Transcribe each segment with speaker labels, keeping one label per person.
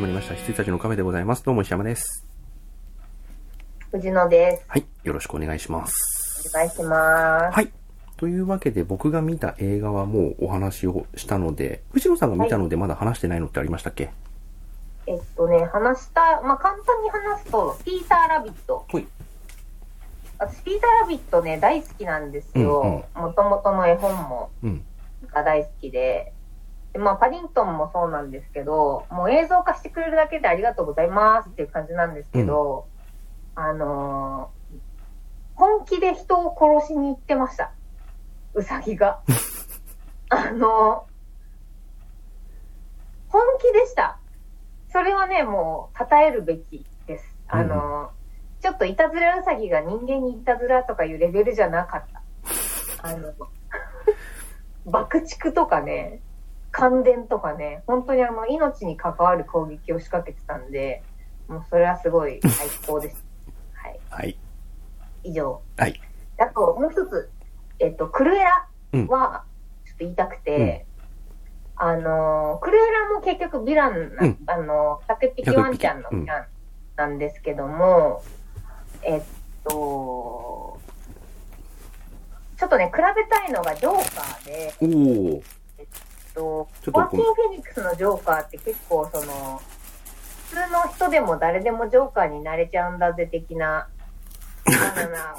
Speaker 1: 始まりました、羊たちのカフェでございます。どうも石山です。
Speaker 2: 藤野です。
Speaker 1: はい。よろしくお願いします。
Speaker 2: お願いします。
Speaker 1: はい。というわけで僕が見た映画はもうお話をしたので、藤野さんが見たのでまだ話してないのってありましたっけ？
Speaker 2: えっとね、話した、まあ、簡単に話すと、ピーター・ラビット。
Speaker 1: はい。
Speaker 2: 私、ピーター・ラビットね、大好きなんですよ。もともとの絵本も、
Speaker 1: うん。
Speaker 2: が大好きで。でまあ、パディントンもそうなんですけど、もう映像化してくれるだけでありがとうございますっていう感じなんですけど、あのー本気で人を殺しに行ってました。うさぎが。あのー本気でした。それはね、もう、称えるべきです。あのーちょっといたずらうさぎが人間にいたずらとかいうレベルじゃなかった。あの、爆竹とかね、感電とかね、本当にあの、命に関わる攻撃を仕掛けてたんで、もうそれはすごい最高です。はい。
Speaker 1: はい。
Speaker 2: 以上。
Speaker 1: はい。
Speaker 2: あと、もう一つ、えっと、クルエラは、ちょっと言いたくて、あの、クルエラも結局ヴィランな、
Speaker 1: うん
Speaker 2: あの、100匹ワンちゃんのヴィランなんですけども、えっと、ちょっとね、比べたいのがジョーカーで、
Speaker 1: おー。
Speaker 2: と、ワーキン・フェニックスのジョーカーって結構その、普通の人でも誰でもジョーカーになれちゃうんだぜ的な、バナナを。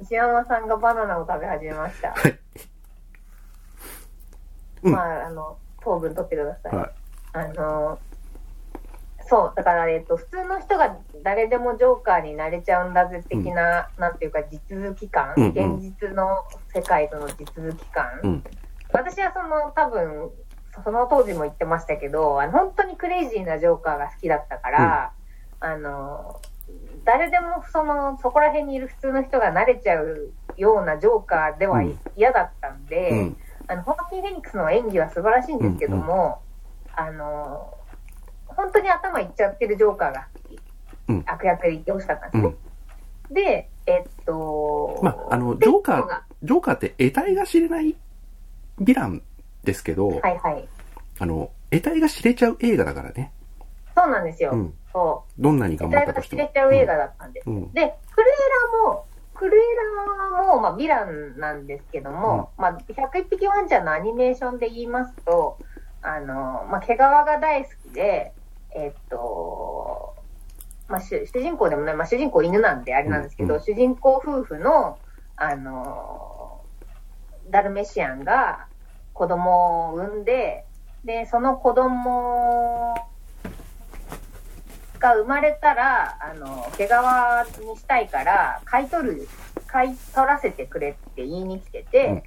Speaker 2: 石山さんがバナナを食べ始めました。
Speaker 1: はい。うん
Speaker 2: まあ、あの、糖分取ってください。
Speaker 1: はい。
Speaker 2: あの、そう、だから、えっと、普通の人が誰でもジョーカーになれちゃうんだぜ的な、なんていうか、地続き感、
Speaker 1: うんうん
Speaker 2: 現実の世界との地続き感。
Speaker 1: うん。
Speaker 2: 私はその、多分、その当時も言ってましたけど、あの本当にクレイジーなジョーカーが好きだったから、あの、誰でもその、そこら辺にいる普通の人が慣れちゃうようなジョーカーでは
Speaker 1: うん
Speaker 2: 嫌だったんで、
Speaker 1: うん。
Speaker 2: あの、ホーキー・フェニックスの演技は素晴らしいんですけども、あの、本当に頭いっちゃってるジョーカーが好き。
Speaker 1: うん
Speaker 2: 悪役で言ってほしかったんですね。で、えっと、
Speaker 1: まあ、あの、
Speaker 2: で
Speaker 1: ジョーカー
Speaker 2: が、
Speaker 1: ジョーカーって得体が知れないヴィランですけど、
Speaker 2: はいはい。
Speaker 1: あの、得体が知れちゃう映画だからね。
Speaker 2: そうなんですよ。
Speaker 1: うん。
Speaker 2: そう。
Speaker 1: どんなに頑張ったとしても。
Speaker 2: れちゃう映画だったんです。
Speaker 1: うん。
Speaker 2: で、クルエラも、クルエラも、まあ、ヴィランなんですけども、まあ、101匹ワンちゃんのアニメーションで言いますと、あの、まあ、毛皮が大好きで、えっと、まあ、主主人公でもない、まあ、主人公犬なんであれなんですけど、
Speaker 1: うん
Speaker 2: 主人公夫婦の、あの、ダルメシアンが子供を産んで、で、その子供が生まれたら、あの、毛皮にしたいから、買い取る、買い取らせてくれって言いに来てて、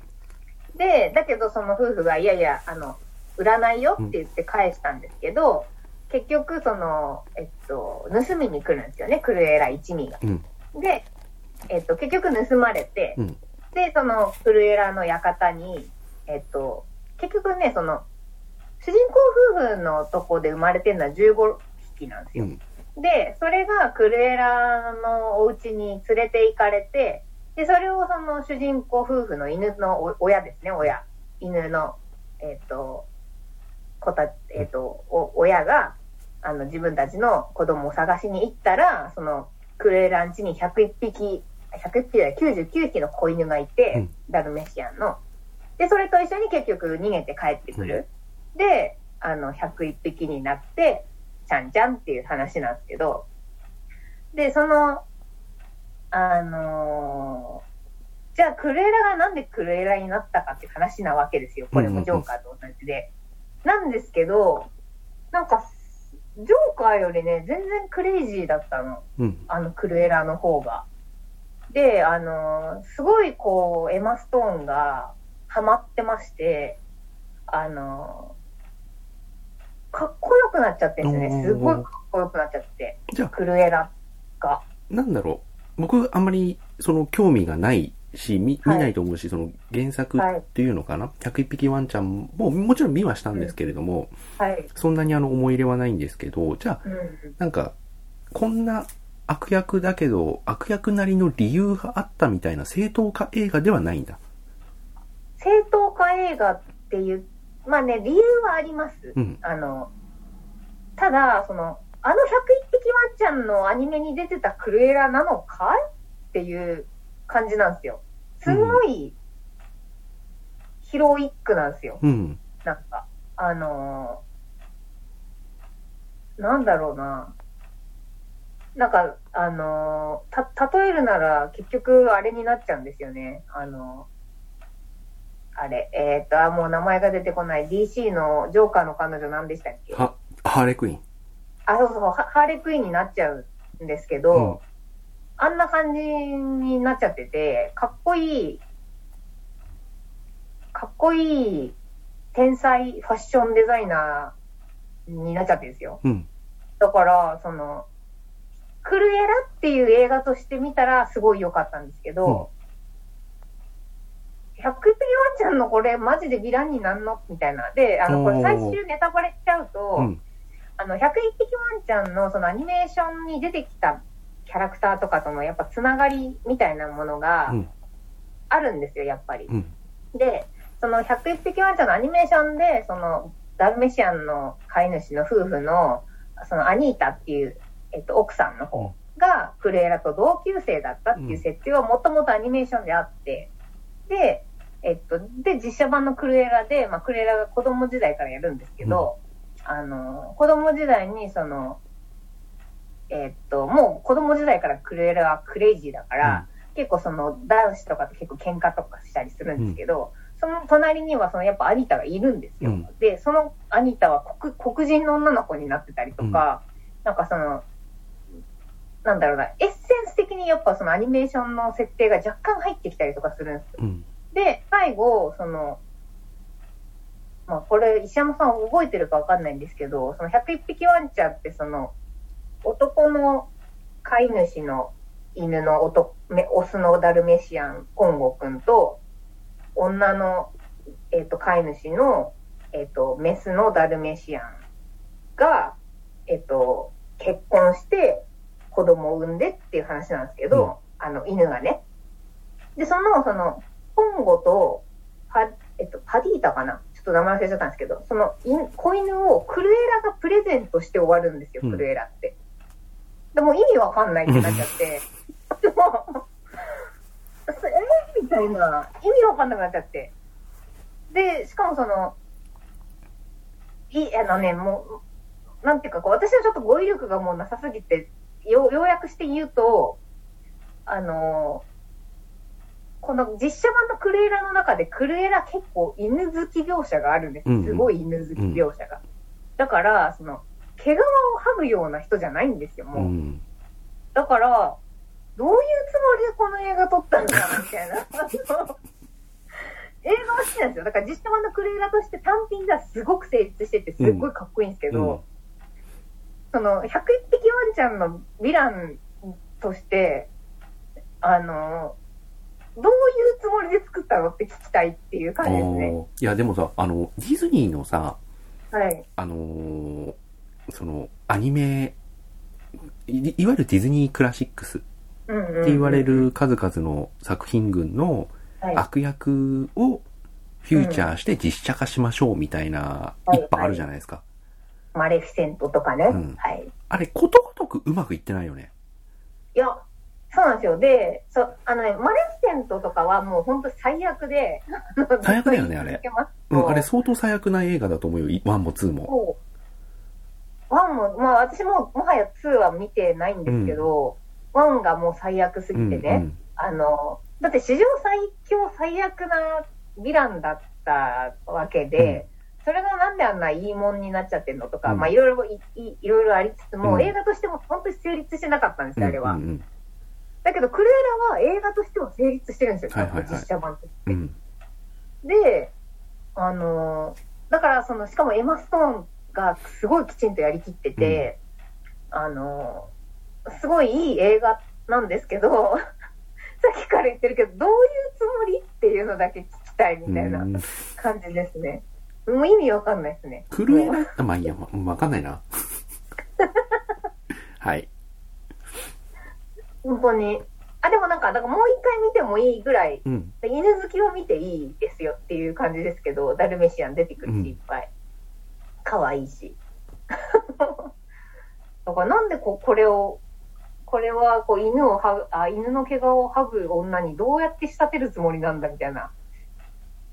Speaker 2: で、だけどその夫婦が、いやいや、あの、売らないよって言って返したんですけど、結局、その、えっと、盗みに来るんですよね、クルエラ一味が。
Speaker 1: うん。
Speaker 2: で、えっと、結局盗まれて、
Speaker 1: うん。
Speaker 2: で、その、クルエラの館に、えっと、結局ね、その、主人公夫婦のとこで生まれてるのは15匹なんですよ。
Speaker 1: うん。
Speaker 2: で、それがクルエラのお家に連れて行かれて、で、それをその主人公夫婦の犬のお親ですね、親。犬の、えっ、と、子た、えっ、と、お親が、あの、自分たちの子供を探しに行ったら、その、クルエラん家に101匹、101匹で99匹の子犬がいて、
Speaker 1: うん
Speaker 2: ダルメシアンの。で、それと一緒に結局逃げて帰ってくる。で、あの、101匹になって、ちゃんちゃんっていう話なんですけど、で、その、あのーじゃあクルエラがなんでクルエラになったかって話なわけですよ。これもジョーカーと同じで。なんですけど、なんか、ジョーカーよりね、全然クレイジーだったの。
Speaker 1: うん。
Speaker 2: あの、クルエラの方が。で、あの、すごいこう、エマ・ストーンがハマってまして、あの、かっこよくなっちゃってるんですよね。すごいかっこよくなっちゃって、
Speaker 1: じゃあ、
Speaker 2: クルエラが。
Speaker 1: なんだろう。僕、あんまり、その、興味がないし、見、見
Speaker 2: はい
Speaker 1: ないと思うし、その、原作っていうのかな、101匹ワンちゃんも、もちろん見はしたんですけれども、
Speaker 2: はい。
Speaker 1: そんなにあの、思い入れはないんですけど、じゃあ、
Speaker 2: うん。
Speaker 1: なんか、こんな悪役だけど、悪役なりの理由があったみたいな正当化映画ではないんだ。
Speaker 2: 正当化映画っていう、まあね、理由はあります。
Speaker 1: うん。
Speaker 2: あの、ただ、その、あの101匹ワンちゃんのアニメに出てたクルエラなのかいっていう感じなんですよ。すごい、ヒロイックなんですよ。
Speaker 1: うん。
Speaker 2: なんか、あのーなんだろうな。なんか、あのーた、例えるなら結局あれになっちゃうんですよね。あのあれ、えっ、と、あ、もう名前が出てこない。DC のジョーカーの彼女何でしたっけ？
Speaker 1: は、ハーレクイーン。
Speaker 2: あ、そうそう、ハハーレクイーンになっちゃうんですけど、
Speaker 1: うん
Speaker 2: あんな感じになっちゃってて、かっこいい、かっこいい天才ファッションデザイナーになっちゃってるんですよ。
Speaker 1: うん。
Speaker 2: だから、その、クルエラっていう映画として見たらすごい良かったんですけど、100匹ワンちゃんのこれマジでヴィランになんの？みたいな。で、あの、これ最終ネタバレしちゃうと、
Speaker 1: うん。
Speaker 2: あの、101匹ワンちゃんのそのアニメーションに出てきたキャラクターとかとのやっぱつながりみたいなものが
Speaker 1: うん。
Speaker 2: あるんですよ、やっぱり。
Speaker 1: うん。
Speaker 2: で、その101匹ワンちゃんのアニメーションで、そのダルメシアンの飼い主の夫婦の、そのアニータっていう、えっと、奥さんの方がクレーラと同級生だったっていう設定はもともとアニメーションであって、で、えっと、で、実写版のクルエラで、まあ、クルエラが子供時代からやるんですけど、あの、子供時代にその、えっと、もう子供時代からクルエラはクレイジーだから、結構その男子とかと結構喧嘩とかしたりするんですけど、その隣にはそのやっぱアニタがいるんですよ。
Speaker 1: うん。
Speaker 2: で、そのアニタは黒黒人の女の子になってたりとか、なんかその、なんだろうな、エッセンス的にやっぱそのアニメーションの設定が若干入ってきたりとかするんですよ。
Speaker 1: うん。
Speaker 2: で、最後、その、まあこれ石山さん覚えてるかわかんないんですけど、その101匹ワンちゃんってその、男の飼い主の犬の男めオスのダルメシアン、コンゴくんと、女の、えっ、と、飼い主の、えっ、と、メスのダルメシアンが、えっ、と、結婚して子供を産んでっていう話なんですけど、あの、犬がね。で、その、その、コンゴと、パ、えっと、パディータかな？ちょっと名前忘れちゃったんですけど、その、犬子犬をクルエラがプレゼントして終わるんですよ、
Speaker 1: うん
Speaker 2: クルエラって。でも意味わかんないってなっちゃって、でも、そ えー？みたいな、意味わかんなくなっちゃって。で、しかもその、い、あのね、もう、なんていうか、こう、私はちょっと語彙力がもうなさすぎて、よう、ようやくして言うと、あのこの実写版のクルエラの中でクルエラ結構犬好き描写があるんです
Speaker 1: うんうん
Speaker 2: すごい犬好き描写が。だから、その、毛皮を剥ぐような人じゃないんですよ、もう。
Speaker 1: うん。
Speaker 2: だから、どういうつもりでこの映画撮ったんだろうみたいな。映画は好きなんですよ。だから実写版のクルエラとして単品ではすごく成立してて、すっごいかっこいいんですけど、
Speaker 1: うん
Speaker 2: その、101匹ワンちゃんのヴィランとして、あの、どういうつもりで作ったの？って聞きたいっていう感じですね。
Speaker 1: いや、でもさ、あの、ディズニーのさ、
Speaker 2: はい。
Speaker 1: あのーその、アニメ、いいわゆるディズニークラシックスっ。て言われる数々の作品群の
Speaker 2: はい、
Speaker 1: 悪役をフューチャーして実写化しましょうみたいな
Speaker 2: はい
Speaker 1: 一派あるじゃないですか。
Speaker 2: マレフィセントとかね。
Speaker 1: うん
Speaker 2: はい。
Speaker 1: あれ、ことごとくうまくいってないよね。
Speaker 2: いや、そうなんですよ。で、そう、あのね、マレフィセントとかはもう本当最悪で、
Speaker 1: 最悪だよねあれうん、あれ相当最悪な映画だと思うよ。い1も2も。
Speaker 2: そう。ワンも、まあ私ももはや2は見てないんですけど、ワンがもう最悪すぎてね、
Speaker 1: うん
Speaker 2: あの、だって史上最強最悪なヴィランだったわけで、それがなんであんないいもんになっちゃってんのとか、
Speaker 1: うん。
Speaker 2: まあいろいろいいいろいろありつつも、
Speaker 1: うん。
Speaker 2: 映画としても本当に成立してなかったんですよ、あれは。
Speaker 1: うんうん。
Speaker 2: だけど、クルエラは映画としても成立してるんですよ、
Speaker 1: はいはいはい。
Speaker 2: 実写版として。
Speaker 1: うん。うん
Speaker 2: で、あのーだからその、しかもエマ・ストーンがすごいきちんとやりきってて、あのーすごいいい映画なんですけど、さっきから言ってるけど、どういうつもりっていうのだけ聞きたいみたいな
Speaker 1: うん。
Speaker 2: 感じですね。もう意味わかんないですね。
Speaker 1: クルエラ、あまあいいや、まわかんないな。はい。
Speaker 2: 本当に。あ、でもなんか、だからもう一回見てもいいぐらい、
Speaker 1: うん。
Speaker 2: 犬好きを見ていいですよっていう感じですけど、ダルメシアン出てくるし、
Speaker 1: うん
Speaker 2: いっぱい。可愛いし。だからなんでここれを、これはこう犬をはあ、犬の毛皮を剥ぐ女にどうやって仕立てるつもりなんだみたいな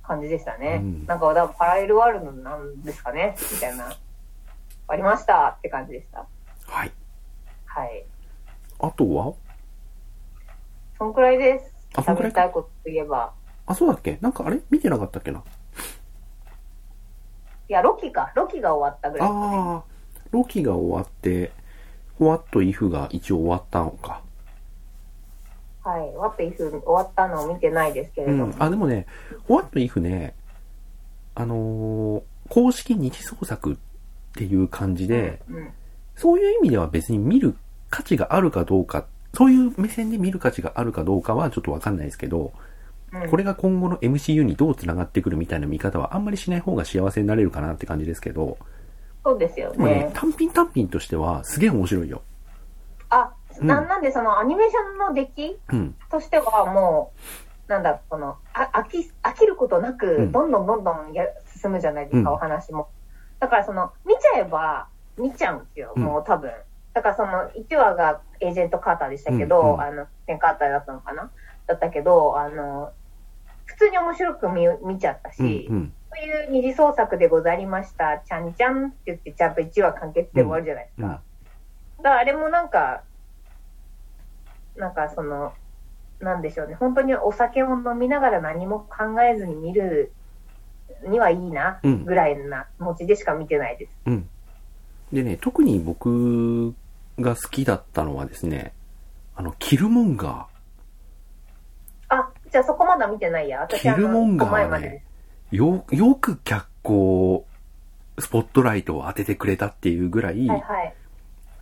Speaker 2: 感じでしたね。
Speaker 1: うん
Speaker 2: なんか、だパラレルワールドなんですかねみたいな。ありましたって感じでした。
Speaker 1: はい。
Speaker 2: はい。
Speaker 1: あとは？
Speaker 2: そんくらいです。
Speaker 1: あそんくらい
Speaker 2: たいことといえば。
Speaker 1: あ、そうだっけ？なんかあれ？見てなかったっけな？い
Speaker 2: や、ロキか。ロキが終わったぐらいね。
Speaker 1: ああ、ロキが終わって、What If が一応終わったのか。
Speaker 2: はい。What if 終わったのを見てないですけれども。
Speaker 1: うん。あ、でもね、What If ね、あのー公式二次創作っていう感じで、
Speaker 2: うん。
Speaker 1: そういう意味では別に見る価値があるかどうか、そういう目線で見る価値があるかどうかはちょっとわかんないですけど、
Speaker 2: うん、
Speaker 1: これが今後の MCU にどう繋がってくるみたいな見方はあんまりしない方が幸せになれるかなって感じですけど、
Speaker 2: そうですよ
Speaker 1: ね
Speaker 2: ね、。
Speaker 1: 単品単品としてはすげえ面白いよ。
Speaker 2: あ、
Speaker 1: うん
Speaker 2: ななんでそのアニメーションの出来
Speaker 1: うん。
Speaker 2: としてはもう、なんだ、この、あ飽き、飽きることな
Speaker 1: う
Speaker 2: く、
Speaker 1: ん
Speaker 2: どんどんどんどんや進むじゃないですか、
Speaker 1: うん
Speaker 2: お話も。だからその、見ちゃえば、見ちゃうんですよ、
Speaker 1: うん
Speaker 2: もう多分。だからその、1話がエージェント・カーターでしたけど、
Speaker 1: うんうん
Speaker 2: あの、テン・カーターだったのかな？だったけど、あの、普通に面白く見見ちゃったし、
Speaker 1: うん。うん。
Speaker 2: そういう二次創作でございました、ちゃんちゃんって言って、ちゃんと1話完結で終わるじゃないですか。
Speaker 1: うん
Speaker 2: だからあれもなんか、なんかその、なんでしょうね。本当にお酒を飲みながら何も考えずに見るにはいいな、
Speaker 1: うん
Speaker 2: ぐらいな気持ちでしか見てないです。
Speaker 1: うん。でね、特に僕が好きだったのはですね、あの、キルモンガ
Speaker 2: あ、じゃあそこまだ見てないや。私
Speaker 1: キルモンガーはね。よ、よく脚光、スポットライトを当ててくれたっていうぐらい、
Speaker 2: はいはい。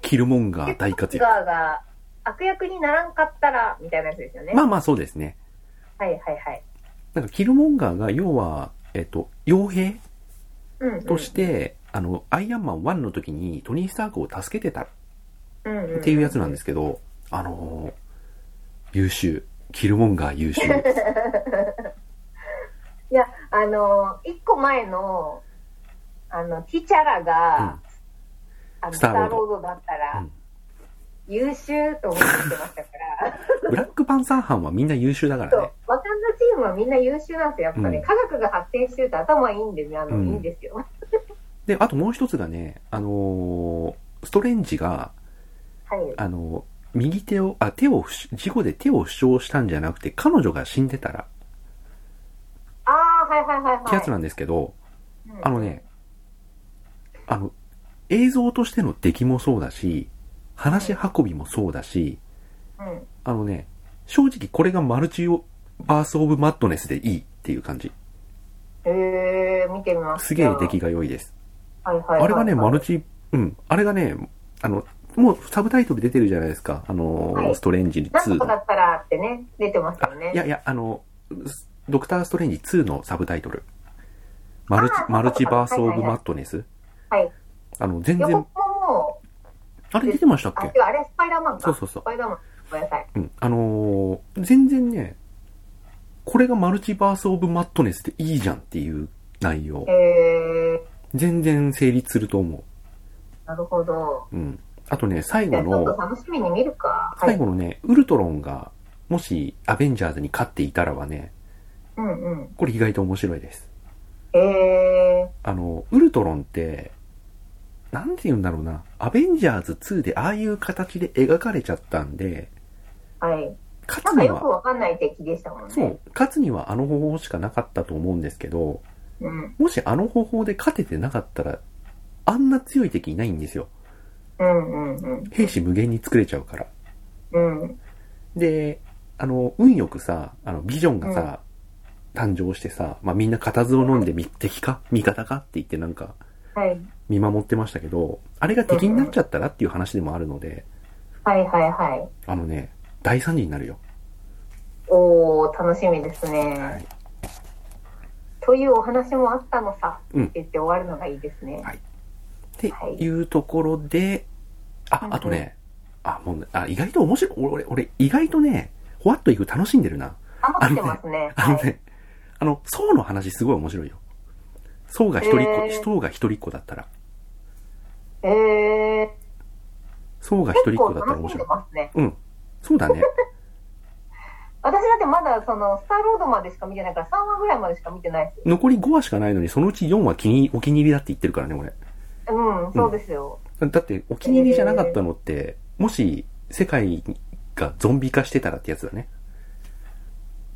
Speaker 1: キルモンガー大活躍。
Speaker 2: ガーが悪役にならんかったら、みたいなやつですよね。
Speaker 1: まあまあそうですね。
Speaker 2: はいはいはい。
Speaker 1: なんかキルモンガーが要は、えっと、傭兵
Speaker 2: うん、うん。
Speaker 1: として、あの、アイアンマン1の時にトニー・スタークを助けてたっ
Speaker 2: うんうん、
Speaker 1: ていうやつなんですけど、あのー優秀。キルモンガー優秀。
Speaker 2: いや、あの、一個前の、あの、ティチャラが、あのスタ
Speaker 1: ーロード
Speaker 2: だったら、
Speaker 1: うん
Speaker 2: 優秀と思ってましたから、
Speaker 1: ブラックパンサー班はみんな優秀だか
Speaker 2: そう
Speaker 1: らね。、
Speaker 2: ワカンダチームはみんな優秀なんですよ。やっぱね、
Speaker 1: うん
Speaker 2: 科学が発展してると頭いいんでね、あの、
Speaker 1: うん
Speaker 2: いいんですよ。
Speaker 1: で、あともう一つがね、あのーストレンジが、
Speaker 2: はい。
Speaker 1: あのー右手を、あ、手を事故で手を負傷したんじゃなくて、彼女が死んでたら、
Speaker 2: ああ、はいはいはいはい。
Speaker 1: ってやつなんですけど、
Speaker 2: うん
Speaker 1: あのね、あの、映像としての出来もそうだし、話し運びもそうだし、
Speaker 2: うん。
Speaker 1: あのね、正直これがマルチバースオブマッドネスでいいっていう感じ。
Speaker 2: えー、見てみます。
Speaker 1: すげえ出来が良いです。
Speaker 2: はいはいはいはい。
Speaker 1: あれがね、マルチ、うん、あれがね、あの、もうサブタイトル出てるじゃないですか。あの、
Speaker 2: はい
Speaker 1: ストレンジ2の。
Speaker 2: なんとかだったらってね、出てますよね。
Speaker 1: いやいや、あの、ドクターストレンジ2のサブタイトル。マルチマルチバースオブマッドネス。
Speaker 2: はい。
Speaker 1: あの、全
Speaker 2: 予
Speaker 1: 然あれ出てましたっけ？
Speaker 2: あれスパイダーマンか。
Speaker 1: そうそうそう
Speaker 2: スパイダーマン。ごめんなさい。
Speaker 1: うん。あのー全然ね、これがマルチバースオブマットネスでいいじゃんっていう内容。
Speaker 2: え
Speaker 1: 全然成立すると思
Speaker 2: ー、なるほど。
Speaker 1: う。うん。あとね、最後の。最後のね、ウルトロンが、もしアベンジャーズに勝っていたらはね、
Speaker 2: うんうん。
Speaker 1: これ意外と面白いです。
Speaker 2: え
Speaker 1: あの、ウルトロンって、なんて言うんだろうな、アベンジャーズ2でああいう形で描かれちゃったんで、
Speaker 2: ー、はい。
Speaker 1: 勝つに
Speaker 2: なんかよく
Speaker 1: は、
Speaker 2: わかんない敵でしたもんね。
Speaker 1: そう、勝つにはあの方法しかなかったと思うんですけど、
Speaker 2: うん。
Speaker 1: もしあの方法で勝ててなかったら、あんな強い敵いないんですよ。
Speaker 2: うんうんうん。
Speaker 1: 兵士無限に作れちゃうから。
Speaker 2: うん。
Speaker 1: で、あの、運よくさ、あの、ビジョンがさ、誕生してさ、まあ、みんな固唾を飲んでみ敵か？味方か？って言ってなんか
Speaker 2: はい。
Speaker 1: 見守ってましたけど、あれが敵になっちゃったらっていう話でもあるので、
Speaker 2: はいはいはい。
Speaker 1: あのね、大惨事になるよ。
Speaker 2: おー、楽しみですね。
Speaker 1: はい。
Speaker 2: というお話もあったのさ、
Speaker 1: うん
Speaker 2: って言って終わるのがいいですね。
Speaker 1: はいっていうところで、あ、あとね、あ、もうね、あ、意外と面白い。俺、俺、俺意外とね、ホワット行く楽しんでるな。
Speaker 2: 余ってますね。はい。
Speaker 1: あのね、あの、ソウの話すごい面白いよ。ソウが一人っ子、
Speaker 2: へー
Speaker 1: ソウが一人っ子だったら。
Speaker 2: えへえ。
Speaker 1: ソウが一人っ子だったら面白い。
Speaker 2: ね。
Speaker 1: うん。そうだね。
Speaker 2: 私だってまだその、スターロードまでしか見てないから、3話ぐらいまでしか見てないですよ。
Speaker 1: 残り5話しかないのに、そのうち4話気に、お気に入りだって言ってるからね、俺。
Speaker 2: うん、そうですよ。
Speaker 1: だって、お気に入りじゃなかったのって、もし、世界がゾンビ化してたらってやつだね。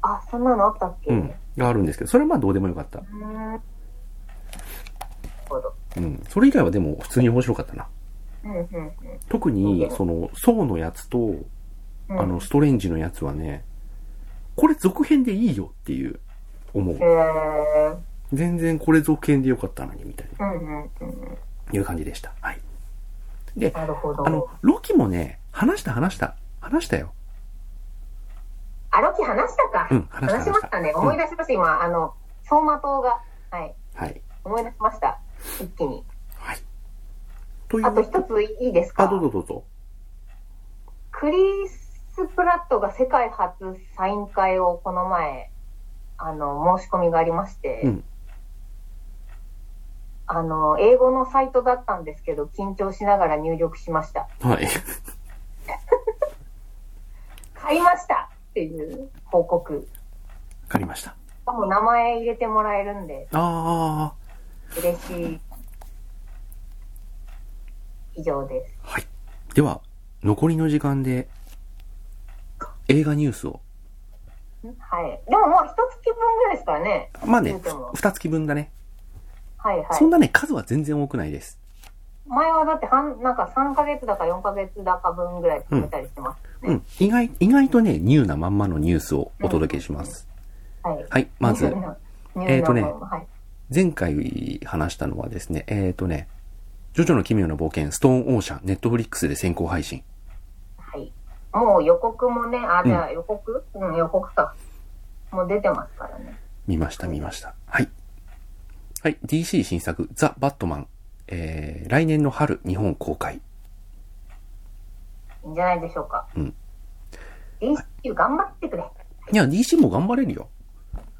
Speaker 2: あ、そんなのあったっけ？
Speaker 1: うん。があるんですけど、それはまあどうでもよかった。
Speaker 2: ほど。
Speaker 1: うん。それ以外はでも普通に面白かったな。
Speaker 2: うん、うん、
Speaker 1: 特に、その、ソウのやつと、
Speaker 2: うん。
Speaker 1: あの、ストレンジのやつはね、これ続編でいいよっていう、思う。全然これ続編でよかったのに、みたいな、
Speaker 2: うん、うん、うん。
Speaker 1: いう感じでした。はい。で、
Speaker 2: なるほど。
Speaker 1: あの、ロキもね、話した話した。話したよ。
Speaker 2: あ、ロキ話したか。
Speaker 1: うん話し
Speaker 2: ましたね。
Speaker 1: うん
Speaker 2: 思い出しました、今。あの、走馬灯が。はい。
Speaker 1: はい。
Speaker 2: 思い出しました。一気に。
Speaker 1: はい。という
Speaker 2: あと一ついいですか？
Speaker 1: あ、どうぞどうぞ。
Speaker 2: クリス・プラットが世界初サイン会をこの前、あの、申し込みがありまして、
Speaker 1: うん
Speaker 2: あの、英語のサイトだったんですけど、緊張しながら入力しました。
Speaker 1: はい。
Speaker 2: 買いましたっていう報告。
Speaker 1: わかりました。
Speaker 2: しかも名前入れてもらえるんで、
Speaker 1: あ
Speaker 2: 嬉しい。以上です。
Speaker 1: あ、はい。では、残りの時間で、映画ニュースを。
Speaker 2: はい。でももう一月分ぐらいですからね。
Speaker 1: まあね二月分だね。
Speaker 2: はいはい
Speaker 1: そん。なね、数は全然多くないです。
Speaker 2: 前はだって半、なんか3ヶ月だか4ヶ月だか分ぐらい詰めたりしてますね。
Speaker 1: うん。意外、意外とね、ニューなまんまのニュースをお届けします。
Speaker 2: はい。
Speaker 1: はい。まずえーとね。前回話したのはですね、えーとね、ジョジョの奇妙な冒険、ストーンオーシャン、ネットフリックスで先行配信。
Speaker 2: はい。もう予告もね、あ、じゃあ予告？うん、予告か。もう出てますからね。
Speaker 1: 見ました、見ました。はい。はい。DC 新作、ザ・バットマン。えー、来年の春、日本公開。
Speaker 2: いいんじゃないでしょうか。
Speaker 1: うん。
Speaker 2: DCU 頑張ってくれ。
Speaker 1: いや、DC も頑張れるよ。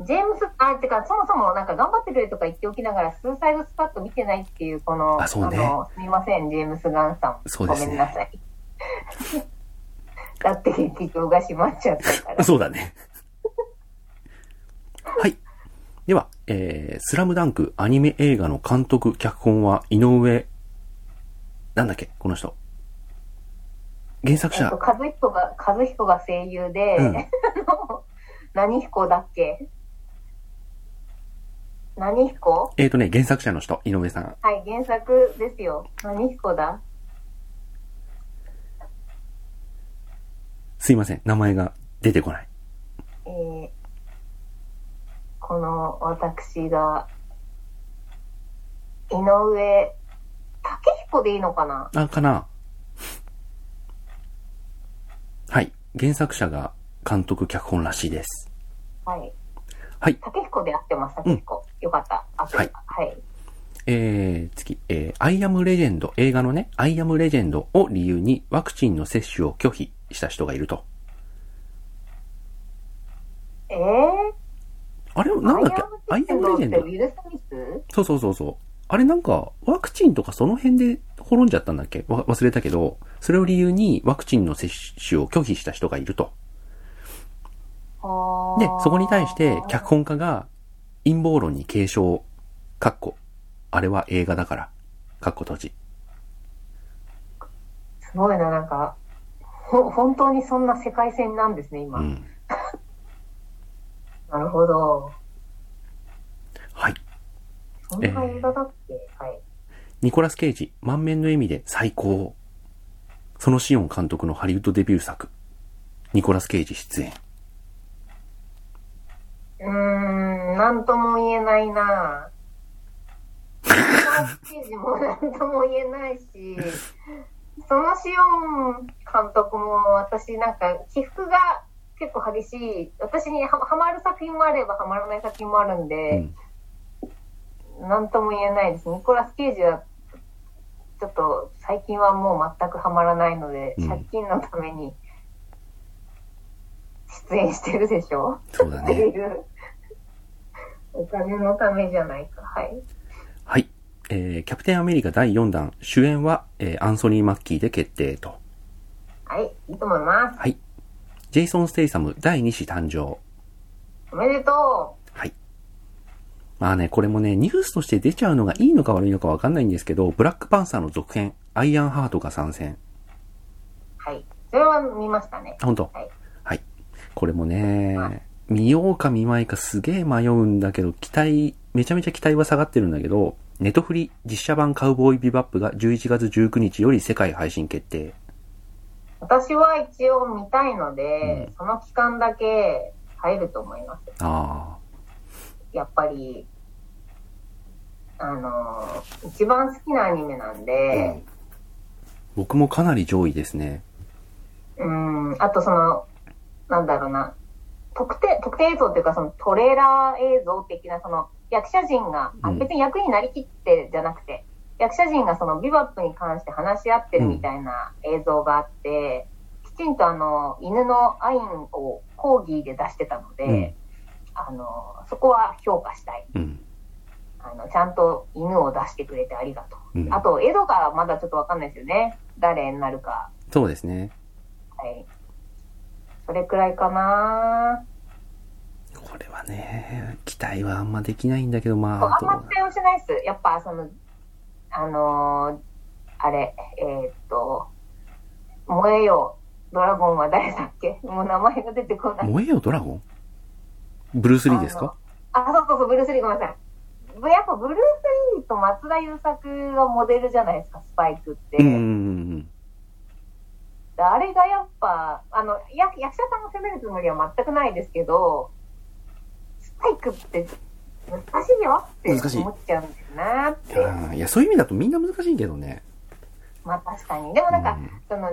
Speaker 2: ジェームス、あ、てか、そもそもなんか頑張ってくれとか言っておきながら、スーサイドスパット見てないっていう、この、
Speaker 1: あそうね
Speaker 2: の、すみません、ジェームス・ガンさん。
Speaker 1: そうですね
Speaker 2: ごめんなさい。だって劇場が閉まっちゃったから。
Speaker 1: そうだね。はい。では、えー、スラムダンクアニメ映画の監督、脚本は井上、なんだっけ、この人。原作者
Speaker 2: えっと、、和彦が、和彦が声優で、
Speaker 1: うん
Speaker 2: 何彦だっけ何彦？
Speaker 1: えーとね、原作者の人、井上さん。
Speaker 2: はい、原作ですよ。何彦だ？
Speaker 1: すいません、名前が出てこない。
Speaker 2: えー、この私が、井上、竹彦でいいのかな？
Speaker 1: あ、かなはい。原作者が監督、脚本らしいです。
Speaker 2: はい。
Speaker 1: はい。
Speaker 2: 竹彦で合ってます、竹彦。よかった。あ
Speaker 1: はい。
Speaker 2: はい。
Speaker 1: えー、次、えー、アイアムレジェンド、映画のね、アイアムレジェンドを理由にワクチンの接種を拒否した人がいると。
Speaker 2: えー、
Speaker 1: あれ、なんだっけ？アイアムレジェンド
Speaker 2: ってウィル・スミス？
Speaker 1: そうそうそうそう。あれなんか、ワクチンとかその辺で滅んじゃったんだっけ？わ忘れたけど、それを理由にワクチンの接種を拒否した人がいると。で、そこに対して脚本家が陰謀論に警鐘、かっこ、あれは映画だから、かっこ閉じ。
Speaker 2: すごいな、なんか、ほ、本当にそんな世界線なんですね、今。
Speaker 1: うん。
Speaker 2: なるほど。
Speaker 1: はい。
Speaker 2: そんな映画だっけ、はい。
Speaker 1: ニコラス・ケイジ、満面の笑みで最高。そのシオン監督のハリウッドデビュー作。ニコラス・ケイジ出演。
Speaker 2: うーん、なんとも言えないなニコラスケージもなんとも言えないし、そのシオン監督も私なんか起伏が結構激しい、私にはハマる作品もあればハマらない作品もあるん
Speaker 1: う
Speaker 2: で、
Speaker 1: ん。
Speaker 2: なんとも言えないです。ニコラス・ケイジは、ちょっと最近はもう全くハマらないので、
Speaker 1: うん
Speaker 2: 借金のために出演してるでしょ
Speaker 1: そうだ
Speaker 2: って
Speaker 1: ね。
Speaker 2: いう。お金のためじゃないか。はい。
Speaker 1: はい。えーキャプテンアメリカ第4弾、主演は、えーアンソニー・マッキーで決定と。
Speaker 2: はい、いいと思います。
Speaker 1: はい。ジェイソン・ステイサム第2子誕生。
Speaker 2: おめでと
Speaker 1: はい。まあね、これもね、ニュースとして出ちゃうのがいいのか悪いのかわかんないんですけど、ブラックパンサーの続編、アイアンハートが参戦。
Speaker 2: う。はい。それは見ましたね。
Speaker 1: あ本当
Speaker 2: はい。
Speaker 1: はい。これもね、見ようか見まいかすげえ迷うんだけど、期待、めちゃめちゃ期待は下がってるんだけど、ネトフリ実写版カウボーイビバップが11月19日より世界配信決定。
Speaker 2: 私は一応見たいので、
Speaker 1: うん
Speaker 2: その期間だけ入ると思います。
Speaker 1: あ
Speaker 2: やっぱり、あのー一番好きなアニメなん
Speaker 1: あ、
Speaker 2: で、
Speaker 1: 僕もかなり上位ですね。
Speaker 2: うん、あとその、なんだろうな、特定、特定映像っていうかそのトレーラー映像的なその役者陣が、あ
Speaker 1: うん
Speaker 2: 別に役になりきってじゃなくて、役者陣がそのビバップに関して話し合ってるみたいな映像があって、きちんとあの、犬のアインをコーギーで出してたので、
Speaker 1: うん
Speaker 2: あの、そこは評価したい。
Speaker 1: うん。
Speaker 2: あの、ちゃんと犬を出してくれてありがとう。
Speaker 1: うん
Speaker 2: あと、エドがまだちょっとわかんないですよね。誰になるか。
Speaker 1: そうですね。
Speaker 2: はい。それくらいかな
Speaker 1: これはね、期待はあんまできないんだけど、まあ、
Speaker 2: あんま期待をしないです。やっぱ、その、あのーあれ、えーっと、燃えよ、ドラゴンは誰だっけ？もう名前が出てこない。
Speaker 1: 燃えよドラゴン？ブルース・リーですか？
Speaker 2: あ、そうそうそう、ブルース・リーごめんなさい。やっぱブルース・リーと松田優作がモデルじゃないですか、スパイクって。
Speaker 1: うんうんうん
Speaker 2: あれがやっぱ、あの、役役者さんを責めるつもりは全くないですけど、スパイクって難しいよって
Speaker 1: 難しい
Speaker 2: 思っちゃうんだよなっ
Speaker 1: うん。
Speaker 2: て。
Speaker 1: いやそういう意味だとみんな難しいけどね。
Speaker 2: まあ確かに。でもなんか、
Speaker 1: うん
Speaker 2: その、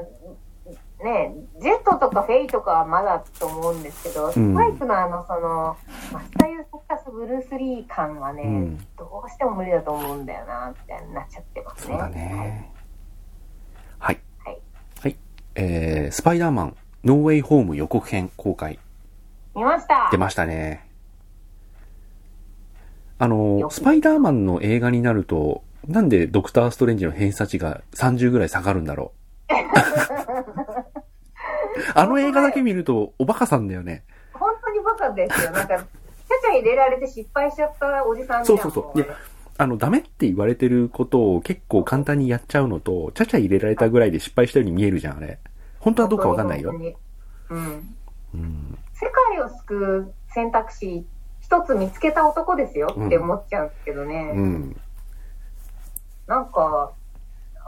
Speaker 2: ね、ジェットとかフェイとかはまだと思うんですけど、スパイクのあの、その、松田優作かブルース・リー感はね、
Speaker 1: うん
Speaker 2: どうしても無理だと思うんだよな、みたいになっちゃってますね。
Speaker 1: そうだね。はい。えー、スパイダーマン、ノーウェイホーム予告編公開。
Speaker 2: 見ました
Speaker 1: 出ましたね。あのスパイダーマンの映画になると、なんでドクターストレンジの偏差値が30ぐらい下がるんだろう？あの映画だけ見ると、おバカさんだよね。
Speaker 2: 本当にバカですよ。なんか、ちゃちゃ入れられて失敗しちゃったおじさん
Speaker 1: そうそうそう
Speaker 2: も
Speaker 1: いやあの、ダメって言われてることを結構簡単にやっちゃうのと、ちゃちゃ入れられたぐらいで失敗したように見えるじゃん、あれ。本当はどうかわかんないよ
Speaker 2: うん。
Speaker 1: うん。
Speaker 2: 世界を救う選択肢、一つ見つけた男ですよって思っちゃうんですけどね。
Speaker 1: うん。
Speaker 2: なんか、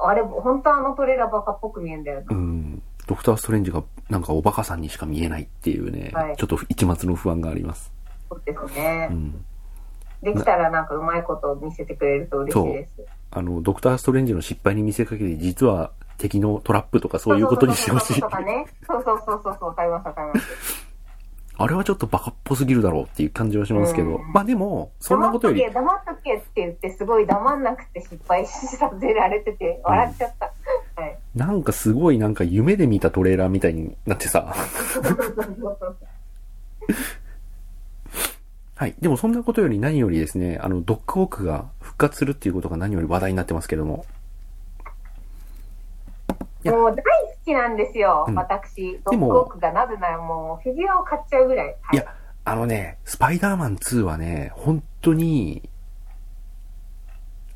Speaker 2: あれ、本当あのトレーラーバカっぽく見えるんだよな。
Speaker 1: うん。ドクターストレンジがなんかおバカさんにしか見えないっていうね、
Speaker 2: はい
Speaker 1: ちょっと一末の不安があります。
Speaker 2: そうですね
Speaker 1: う。ん。
Speaker 2: できたらなんかうまいこと見せてくれると嬉しいです。
Speaker 1: あの、ドクターストレンジの失敗に見せかけて、実は敵のトラップとかそういうことにしてほしい
Speaker 2: そ。うそうそうそうとかね。そうそうそうそう、わかりますわかります。
Speaker 1: あれはちょっとバカっぽすぎるだろうっていう感じはしますけど、
Speaker 2: うん
Speaker 1: まあでも、そんなことより、
Speaker 2: 黙っとけ、黙っとけって言って、すごい黙んなくて失敗させられてて、笑っちゃった。はい。
Speaker 1: なんかすごいなんか夢で見たトレーラーみたいになってさ、はい。でもそんなことより何よりですね、あの、ドッグウォークが復活するっていうことが何より話題になってますけども。
Speaker 2: もう大好きなんですよ、
Speaker 1: うん
Speaker 2: 私。ドッグウォークがなぜならもうフィギュアを買っちゃうぐらい。はい
Speaker 1: や、あのね、スパイダーマン2はね、本当に、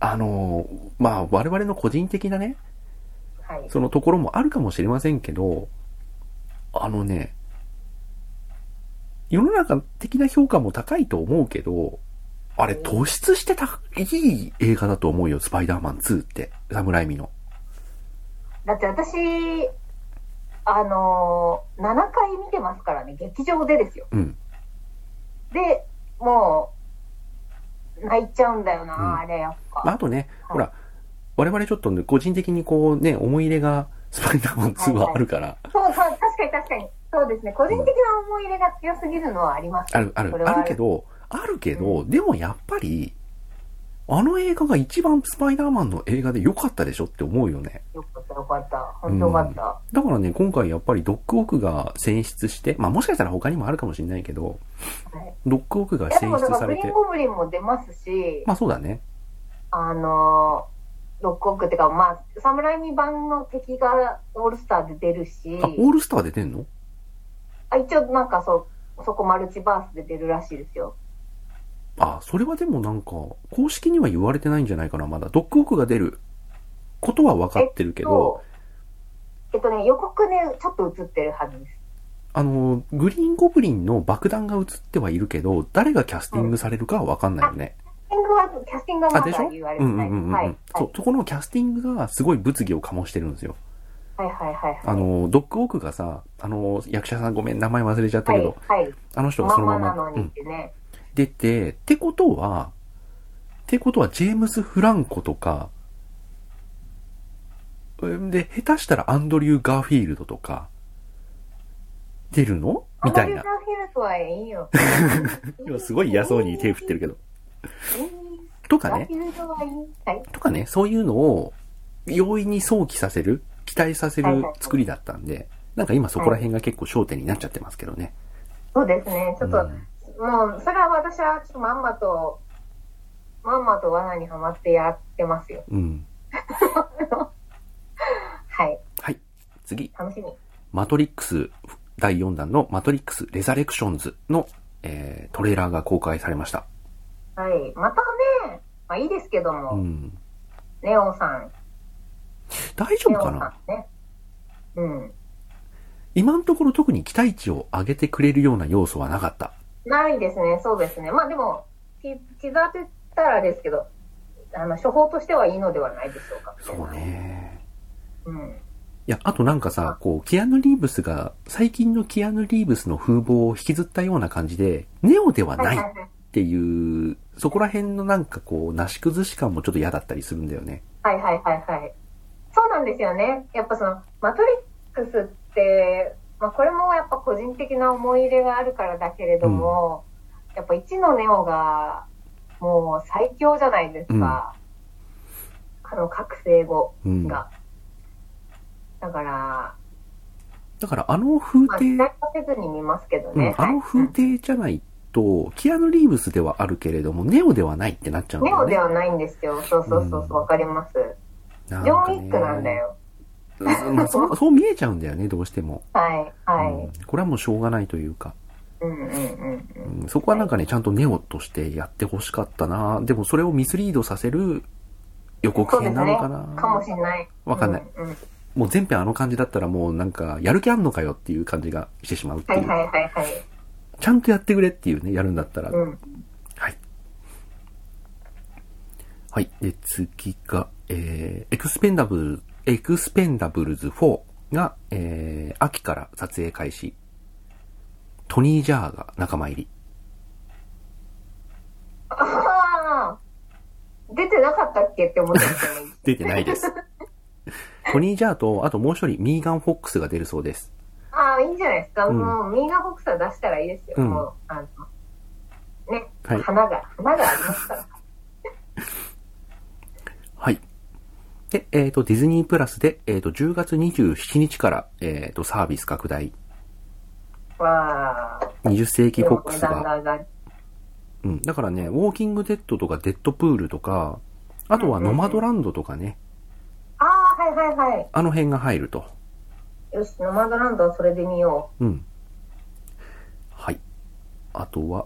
Speaker 1: あの、まあ、我々の個人的なね、
Speaker 2: はい。
Speaker 1: そのところもあるかもしれませんけど、あのね、世の中的な評価も高いと思うけど、あれ突出してた、いい映画だと思うよ、スパイダーマン2って。サムライミの。
Speaker 2: だって私、あのー、7回見てますからね、劇場でですよ。
Speaker 1: うん。
Speaker 2: で、もう、泣いちゃうんだよな、
Speaker 1: うん
Speaker 2: あれ、やっぱ。
Speaker 1: まあ、あとね、
Speaker 2: はい
Speaker 1: ほら、我々ちょっとね、個人的にこうね、思い入れが、スパイダーマン2はあるから、
Speaker 2: そうそう、確かに確かに。そうですね。個人的な思い入れが強すぎるのはあります。
Speaker 1: ある、あるあるけど、あるけど、でもやっぱり、あの映画が一番スパイダーマンの映画で良かったでしょって思うよね。
Speaker 2: よかった、よかった。本当よかった。
Speaker 1: だからね、今回やっぱりドッグウォークが選出して、まあもしかしたら他にもあるかもしれないけど、
Speaker 2: はい
Speaker 1: ドッグウォークが選出されて
Speaker 2: グリーン、ゴブリンも出ますし、
Speaker 1: まあそうだね。
Speaker 2: あの、ロックオークっていうか、まあ、サムライミ版の敵がオールスターで出るし、
Speaker 1: あ、オールスターで出んの？
Speaker 2: あ一応なんかそう、そこマルチバースで出るらしいですよ。
Speaker 1: あ、それはでもなんか、公式には言われてないんじゃないかな、まだ。ドッグオークが出ることは分かってるけど、
Speaker 2: えっとね、予告ね、ちょっと映ってるはずです。
Speaker 1: あの、グリーンゴブリンの爆弾が映ってはいるけど、誰がキャスティングされるかは分かんないよね。
Speaker 2: キャスティングは、キャスティングは
Speaker 1: あ、
Speaker 2: ま
Speaker 1: でしょ？
Speaker 2: だ言われて
Speaker 1: うんう
Speaker 2: なんい。
Speaker 1: うんうん。
Speaker 2: はい。
Speaker 1: そう、そこのキャスティングがすごい物議を醸してるんですよ。
Speaker 2: はいはいはいはい。
Speaker 1: あの、ドッグオークがさ、あの、役者さんごめん、名前忘れちゃった
Speaker 2: はい
Speaker 1: けど、
Speaker 2: はい。
Speaker 1: あの人が
Speaker 2: ま
Speaker 1: そのまま、
Speaker 2: んまなの
Speaker 1: うん。出て、ってことは、ってことは、ジェームス・フランコとか、うんで、下手したらアンドリュー・ガーフィールドとか、出るの？みたいな
Speaker 2: アマリ。ザフィルトはいいよ。
Speaker 1: 今すごい嫌そうに手振ってるけど。
Speaker 2: いい
Speaker 1: とかね。とかね、そういうのを容易に想起させる、期待させる作りだったんで、なんか今そこら辺が結構焦点になっちゃってますけどね。
Speaker 2: そうですね。ちょっと、
Speaker 1: うん
Speaker 2: もう、それは私はちょっとまんまと、まんまと罠にはまってやってますよ。
Speaker 1: うん。
Speaker 2: はい。
Speaker 1: はい。次。
Speaker 2: 楽しみ。
Speaker 1: マトリックス第4弾のマトリックスレザレクションズの、えートレーラーが公開されました。
Speaker 2: はい。またね、まあいいですけども、
Speaker 1: うん。
Speaker 2: ネオさん、
Speaker 1: 大丈夫かな？ん
Speaker 2: ね。うん。
Speaker 1: 今のところ特に期待値を上げてくれるような要素はなかった。
Speaker 2: ないですね、そうですね。まあでも、ティザーって言ったらですけど、あの、処方としてはいいのではないでしょうか。
Speaker 1: そう。ね。
Speaker 2: うん。
Speaker 1: いや、あとなんかさ、こう、キアヌ・リーブスが、最近のキアヌ・リーブスの風貌を引きずったような感じで、ネオではないっ
Speaker 2: はいはいはい。
Speaker 1: ていう、そこら辺のなんかこう、なし崩し感もちょっと嫌だったりするんだよね。
Speaker 2: はいはいはいはい。そうなんですよね。やっぱその、マトリックスって、まあこれもやっぱ個人的な思い入れがあるからだけれども、やっぱ1のネオが、もう最強じゃないですか。あの、覚醒後
Speaker 1: うん。
Speaker 2: が。だから、
Speaker 1: だからあの風
Speaker 2: まあ、期
Speaker 1: 景、
Speaker 2: 待させずに見ますけど
Speaker 1: うん
Speaker 2: ね。、
Speaker 1: あの風景じゃないと、キアヌ・リーブスではあるけれども、ネオではないってなっちゃうんだよね。
Speaker 2: ネオではないんですよ。そうそうそうそう、わかります。
Speaker 1: なんかね
Speaker 2: なんだ。よ。
Speaker 1: うんまあそう、そう見えちゃうんだよね、どうしても。
Speaker 2: はい、はい。
Speaker 1: うんこれはもうしょうがないというか。
Speaker 2: うんうんうんうん。
Speaker 1: うんそこはなんかね、ちゃんとネオとしてやってほしかったな。でもそれをミスリードさせる予告編。なのかな。
Speaker 2: かもしれない。
Speaker 1: わかんない
Speaker 2: うんうん
Speaker 1: もう全編あの感じだったらもうなんか、やる気あんのかよっていう感じがしてしまうって。
Speaker 2: はいいうはいはいはい。
Speaker 1: ちゃんとやってくれっていうね、やるんだったら。
Speaker 2: うん。
Speaker 1: はい。はい。で、次が、えー、エクスペンダブル、エクスペンダブルズ4が、えー、秋から撮影開始。トニー・ジャーが仲間入り。
Speaker 2: あ あ出てなかったっけって思ったんですよね。
Speaker 1: 出てないです。トニー・ジャーと、あともう一人、ミーガン・フォックスが出るそうです。
Speaker 2: ああ、いいんじゃないですか。
Speaker 1: うん
Speaker 2: もう、ミーガンボクサー出したらいいですよ。
Speaker 1: うん
Speaker 2: もう、あの、ね、
Speaker 1: はい
Speaker 2: 花が、花がありますから。
Speaker 1: はい。で、えっ、と、ディズニープラスで、えっ、と、10月27日から、えっ、と、サービス拡大。
Speaker 2: わあ。
Speaker 1: 20世紀フォックス
Speaker 2: が。
Speaker 1: うん。だからね、ウォーキングデッドとかデッドプールとか、あとはノマドランドとかね、
Speaker 2: ああ、はいはいはい。
Speaker 1: あの辺が入ると。
Speaker 2: よし、ノマドランドはそれで見よ
Speaker 1: うん。はい。あとは、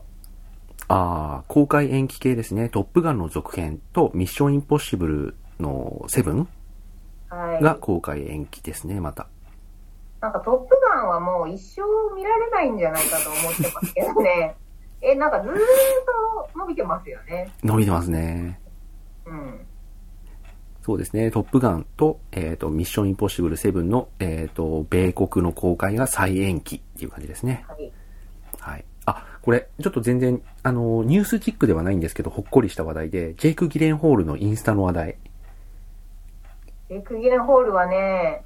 Speaker 1: あー、公開延期系ですね。トップガンの続編とミッションインポッシブルのセブン
Speaker 2: う。はい。
Speaker 1: が公開延期ですね、また。
Speaker 2: なんかトップガンはもう一生見られないんじゃないかと思ってますけどね。え、なんかずーっと伸びてますよね。
Speaker 1: 伸びてますね。
Speaker 2: うん。
Speaker 1: そうですね。トップガンと、えっ、と、ミッションインポッシブル7の、えっ、と、米国の公開が再延期っていう感じですね。
Speaker 2: はい。
Speaker 1: はい。あ、これ、ちょっと全然、あの、ニュースチックではないんですけど、ほっこりした話題で、ジェイク・ギレンホールのインスタの話題。
Speaker 2: で、クギレンホールはね、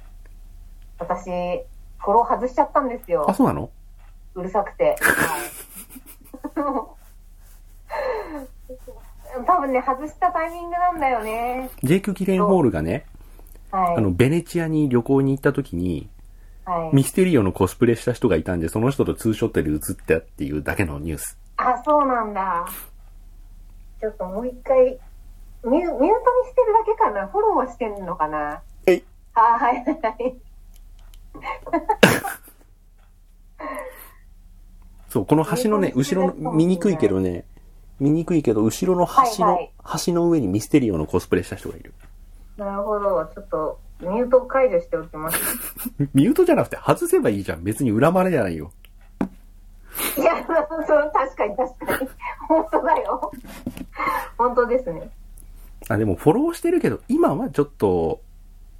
Speaker 2: 私、フォロー外しちゃったんですよ
Speaker 1: あ、。そうなの？
Speaker 2: うるさくて。はい。多分ね、外したタイミングなんだよね。
Speaker 1: ジェイク・ギレンホールがね、
Speaker 2: はい。
Speaker 1: あの、ベネチアに旅行に行った時に、
Speaker 2: はい。
Speaker 1: ミステリオのコスプレした人がいたんで、その人とツーショットで写ったっていうだけのニュース。
Speaker 2: あ、そうなんだ。ちょっともう一回ミュミュートにしてるだけかな？フォローはしてんのかな？
Speaker 1: えい
Speaker 2: あはいはいはい。
Speaker 1: そう、この橋のね、後ろの、見にくいけどね、見にくいけど、後ろの橋の、
Speaker 2: はいはい
Speaker 1: 橋の上にミステリオのコスプレした人がいる。
Speaker 2: なるほど。ちょっと、ミュート解除しておきます。
Speaker 1: ミュートじゃなくて外せばいいじゃん。別に恨まれじゃないよ。
Speaker 2: いや、そう、確かに確かに。本当だよ。本当ですね。
Speaker 1: あ、でもフォローしてるけど、今はちょっと、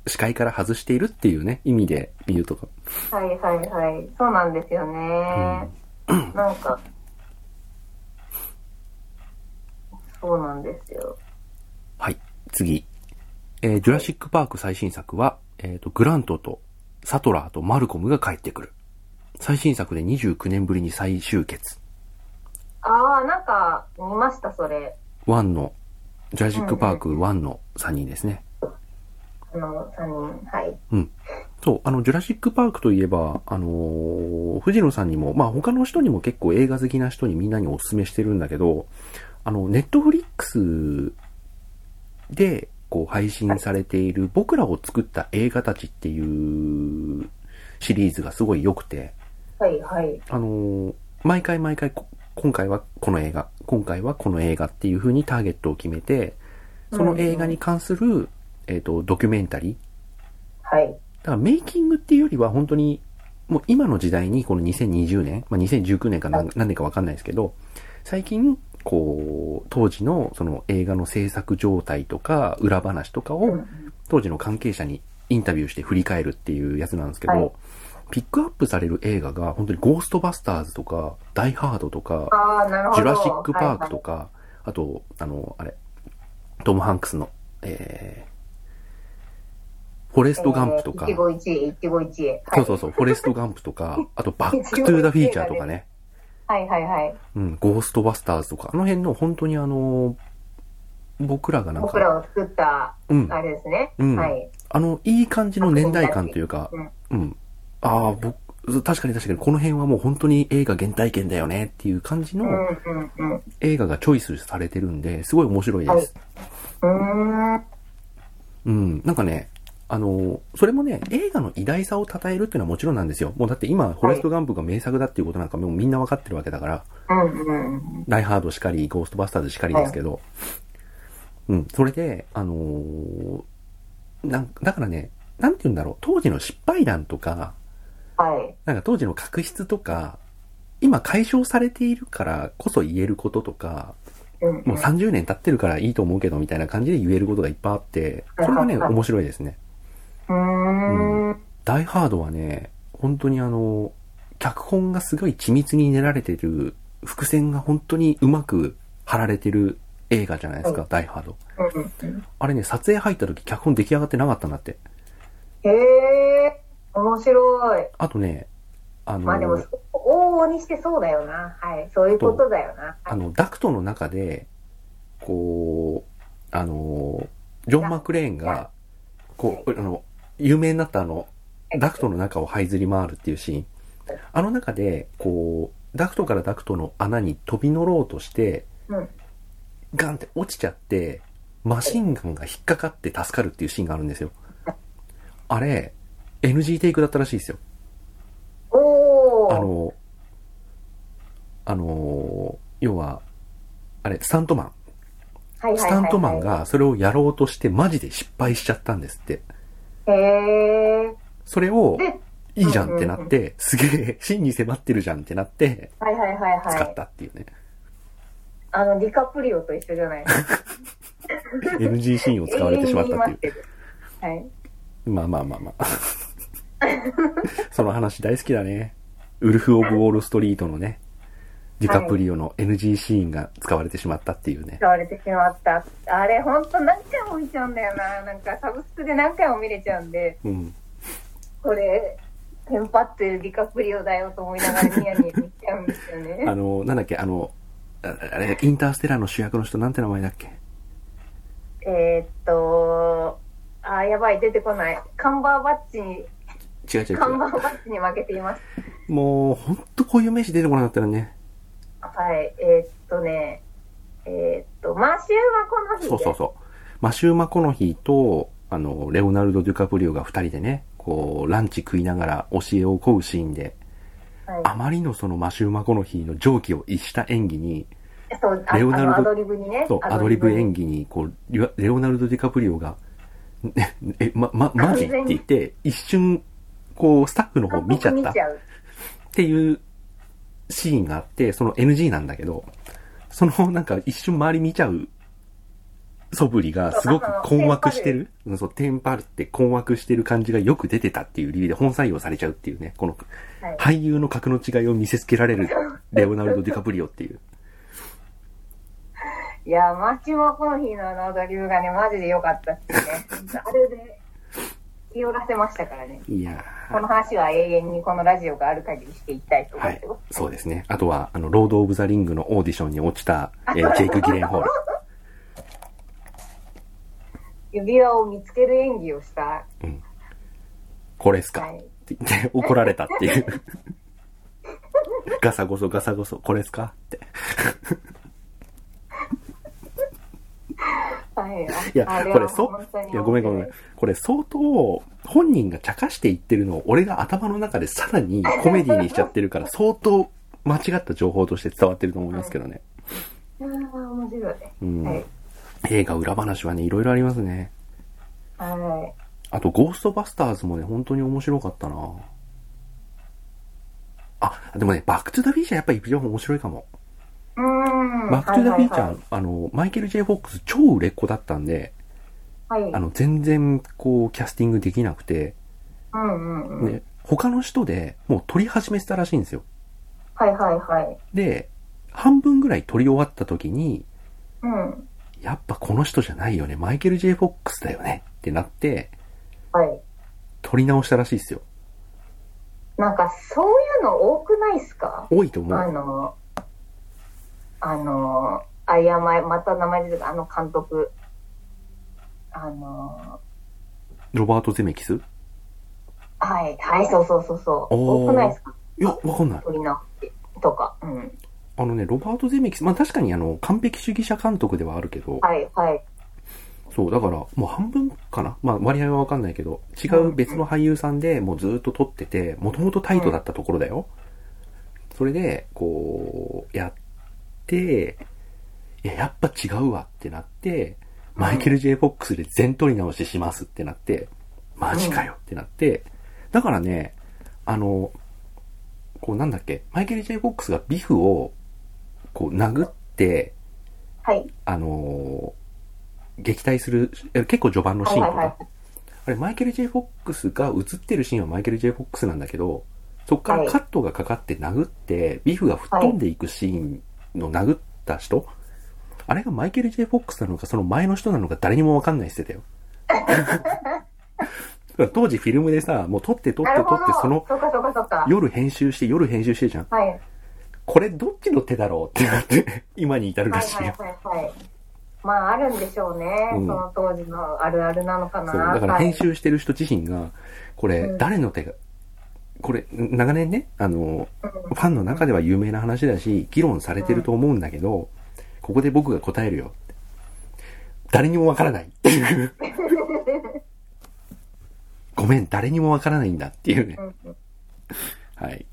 Speaker 1: 視界から外しているっていうね、意味でミュートが。
Speaker 2: はいはいはい。そうなんですよね。なんか、そうなんですよ。
Speaker 1: はい。次。えージュラシックパーク最新作は、えっ、と、グラントとサトラーとマルコムが帰ってくる。最新作で29年ぶりに再集結。
Speaker 2: ああ、なんか、見ました、それ。
Speaker 1: 1の、ジュラシックパーク1の3人ですね。
Speaker 2: あの、3人。はい。
Speaker 1: うん。そう、あの、ジュラシックパークといえば、あのー藤野さんにも、まあ他の人にも結構映画好きな人にみんなにお勧めしてるんだけど、あの、ネットフリックスで、こう配信されている僕らを作った映画たちっていうシリーズがすごい良くて、
Speaker 2: はいはい。
Speaker 1: あのー毎回毎回こ、今回はこの映画、今回はこの映画っていう風にターゲットを決めて、その映画に関する、えっ、と、ドキュメンタリー、
Speaker 2: はい。
Speaker 1: だからメイキングっていうよりは本当に、もう今の時代にこの2020年、まあ、2019年か何何年かわかんないですけど、最近、こう、当時のその映画の制作状態とか、裏話とかを、当時の関係者にインタビューして振り返るっていうやつなんですけど、
Speaker 2: はい
Speaker 1: ピックアップされる映画が本当にゴーストバスターズとか、ダイハードとか。ジュラシックパークと
Speaker 2: か。
Speaker 1: か、あと、あの、あれ、トム・ハンクスの、えー、フォレスト・ガンプとか、
Speaker 2: 一期一会、一期一会。
Speaker 1: そうそうそう、フォレスト・ガンプとか、あと、バック・トゥ・ザ・フィーチャーとかね、
Speaker 2: はいはいはい。
Speaker 1: うん、ゴーストバスターズとか、あの辺の本当にあの、僕らがなんか、
Speaker 2: 僕らを作った、
Speaker 1: うん
Speaker 2: あれですね。
Speaker 1: うん
Speaker 2: はい。
Speaker 1: あの、いい感じの年代感というか
Speaker 2: うん、
Speaker 1: うん、ああ、僕、確かに確かにこの辺はもう本当に映画原体験だよねっていう感じの。映画がチョイスされてるんで、すごい面白いです。
Speaker 2: うーん。
Speaker 1: うん、なんかね、あの、それもね、映画の偉大さを称えるっていうのはもちろんなんですよ。もうだって今、フォレスト・ガンプが名作だっていうことなんかもうみんなわかってるわけだから。ダイハードしかり、ゴーストバスターズしかりですけど、うん、それで、あのーなんだからね、なんて言うんだろう、当時の失敗談とか、
Speaker 2: はい。
Speaker 1: なんか当時の確執とか、今解消されているからこそ言えることとか、
Speaker 2: うん
Speaker 1: もう30年経ってるからいいと思うけどみたいな感じで言えることがいっぱいあって、それがね、面白いですね。
Speaker 2: うーん。
Speaker 1: ダイハードはね、本当にあの、脚本がすごい緻密に練られてる、伏線が本当にうまく貼られてる映画じゃないですか、
Speaker 2: うん
Speaker 1: ダイハード。
Speaker 2: うんうん
Speaker 1: あれね、撮影入った時脚本出来上がってなかったんだって。
Speaker 2: へえ、面白い。
Speaker 1: あとね、あの、
Speaker 2: まあでも、往々にしてそうだよな。はい。そういうことだよな。
Speaker 1: あの、ダクトの中で、こう、あの、ジョン・マクレーンが、こう、あの、有名になったあの、ダクトの中を這いずり回るっていうシーン。あの中で、こう、ダクトからダクトの穴に飛び乗ろうとして、
Speaker 2: うん。
Speaker 1: ガンって落ちちゃって、マシンガンが引っかかって助かるっていうシーンがあるんですよ。あれ、NG テイクだったらしいですよ。あの、あの、要は、あれ、スタントマン。スタントマンがそれをやろうとしてマジで失敗しちゃったんですって。
Speaker 2: へえ。
Speaker 1: それを、
Speaker 2: で、
Speaker 1: いいじゃんってなって、すげえ、真に迫ってるじゃんってなって、
Speaker 2: はいはいはいはい。
Speaker 1: 使ったっていうね。
Speaker 2: あの、ディカプリオと一緒じゃない？
Speaker 1: NG シーンを使われてしまったっていう。
Speaker 2: はい。
Speaker 1: まあまあまあまあ。その話大好きだね。ウルフ・オブ・ウォール・ストリートのね、ディカプリオの NG シーンが使われてしまったっていうね。
Speaker 2: 使われてしまった。あれ、ほんと何回も見ちゃうんだよな。なんか、サブスクで何回も見れちゃうんで、
Speaker 1: うん。
Speaker 2: これ、テンパってるディカプリオだよと思いながらニヤニヤ見ちゃうんですよね。
Speaker 1: あの、なんだっけ、あの、ああれ、インターステラーの主役の人なんて名前だっけ？
Speaker 2: えーっと、あー、やばい、出てこない。カンバーバッチに、
Speaker 1: 違う違う違
Speaker 2: カンバーバッチに負けています。
Speaker 1: う。もう、ほんとこういう名詞出てこなかったらね。
Speaker 2: はい、えーっとね、えーっと、マシューはこの日で。
Speaker 1: そうそうそう。マシュー・マコノヒーと、あの、レオナルド・デュカプリオが二人でね、こう、ランチ食いながら教えを請うシーンで、
Speaker 2: はい
Speaker 1: あまりのそのマシュー・マコノヒーの蒸気を逸した演技に、レオナルド
Speaker 2: アドリブにね。
Speaker 1: そう、アドリブ
Speaker 2: に
Speaker 1: 演技に、こう、レオナルド・ディカプリオが、ねえ、ま、ま、マジって言って、一瞬、こう、スタッフの方見ちゃったっ。ていうシーンがあって、その NG なんだけど、そのなんか一瞬周り見ちゃう素振りがすごく困惑してる。うんそう、テンパるって困惑してる感じがよく出てたっていう理由で本採用されちゃうっていうね、この
Speaker 2: はい
Speaker 1: 俳優の格の違いを見せつけられるレオナルド・ディカプリオっていう。
Speaker 2: いや、マッチマコの日のあのアドリブがね、マジで良かったっすね。あれで、気をらせましたからね。
Speaker 1: いや
Speaker 2: この話は永遠にこのラジオがある限りしていきたいと思
Speaker 1: はい
Speaker 2: ってます。。
Speaker 1: そうですね。あとは、あの、ロード・オブ・ザ・リングのオーディションに落ちた、えージェイク・ギレンホール。
Speaker 2: 指輪を見つける演技をした。
Speaker 1: これっすか、
Speaker 2: はい
Speaker 1: って言って 怒られたっていう。ガサゴソガサゴソ、これっすか？って。
Speaker 2: はい。
Speaker 1: いやこれそいや、ごめんごめん。これ相当、本人が茶化して言ってるのを、俺が頭の中でさらにコメディにしちゃってるから、相当間違った情報として伝わってると思いますけどね。
Speaker 2: ああ、面白い。
Speaker 1: うん。
Speaker 2: はい。
Speaker 1: 映画裏話はね、いろいろありますね。
Speaker 2: は
Speaker 1: あと、ゴーストバスターズもね、本当に面白かったなあ、でもね、バックトゥザフューチャーやっぱり一番面白いかも。
Speaker 2: い。うーん。
Speaker 1: バックトゥザフューチャー、
Speaker 2: はいはい
Speaker 1: あの、マイケル・ J・ フォックス超売れっ子だったんで、
Speaker 2: はい。はい
Speaker 1: あの、全然、こう、キャスティングできなくて、
Speaker 2: うんうんうん。
Speaker 1: ね、他の人でもう撮り始めてたらしいんですよ。
Speaker 2: はいはいはい。
Speaker 1: で、半分ぐらい撮り終わった時に、
Speaker 2: うん。
Speaker 1: やっぱこの人じゃないよね、マイケル・ J・ フォックスだよねってなって、
Speaker 2: はい。
Speaker 1: 撮り直したらしいですよ。
Speaker 2: なんか、そういうの多くないっすか？
Speaker 1: 多いと思う。
Speaker 2: あの、あの、あ、いや、ままた名前出てた、あの監督。あの、
Speaker 1: ロバート・ゼメキス？い
Speaker 2: はい、はい、そうそうそうそう。多くないっすか？
Speaker 1: や、わかんない。
Speaker 2: とか。うん。
Speaker 1: あのね、ロバート・ゼメキス、まあ確かにあの、完璧主義者監督ではあるけど、
Speaker 2: はい、はい。
Speaker 1: そう、だから、もう半分かなまあ割合はわかんないけど、違う別の俳優さんでもうずっと撮ってて、もともとタイトだったところだよ。それで、こう、やって、いや、やっぱ違うわってなって、マイケル・ J・ フォックスで全撮り直ししますってなって、マジかよってなって、だからね、あの、こうなんだっけ、マイケル・ J・ フォックスがビフを、こう殴って、
Speaker 2: はい。
Speaker 1: あのー撃退する、え結構序盤のシーンとか、
Speaker 2: はいはいはい。
Speaker 1: あれ、マイケル・ J・ フォックスが映ってるシーンはマイケル・ J・ フォックスなんだけど、そっからカットがかかって殴って、ビフが吹っ飛んでいくシーンの殴った人、あれがマイケル・ J・ フォックスなのか、その前の人なのか誰にもわかんないってたよ。当時フィルムでさ、もう撮って撮って。撮って、その。夜編集して夜編集してじゃん。
Speaker 2: はい。
Speaker 1: これどっちの手だろうってなって、今に至る
Speaker 2: はいはい
Speaker 1: らしいよ。
Speaker 2: はいはい。まあ、あるんでしょうね。
Speaker 1: うん
Speaker 2: その当時のあるあるなのかな。
Speaker 1: そう、だから
Speaker 2: はい
Speaker 1: 編集してる人自身が、これ
Speaker 2: うん
Speaker 1: 誰の手が、これ長年ね、あの、
Speaker 2: うん
Speaker 1: ファンの中では有名な話だし、議論されてると思うんだけど、ここで僕が答えるよって。誰にもわからないっていう。ごめん、誰にもわからないんだっていうね。はい。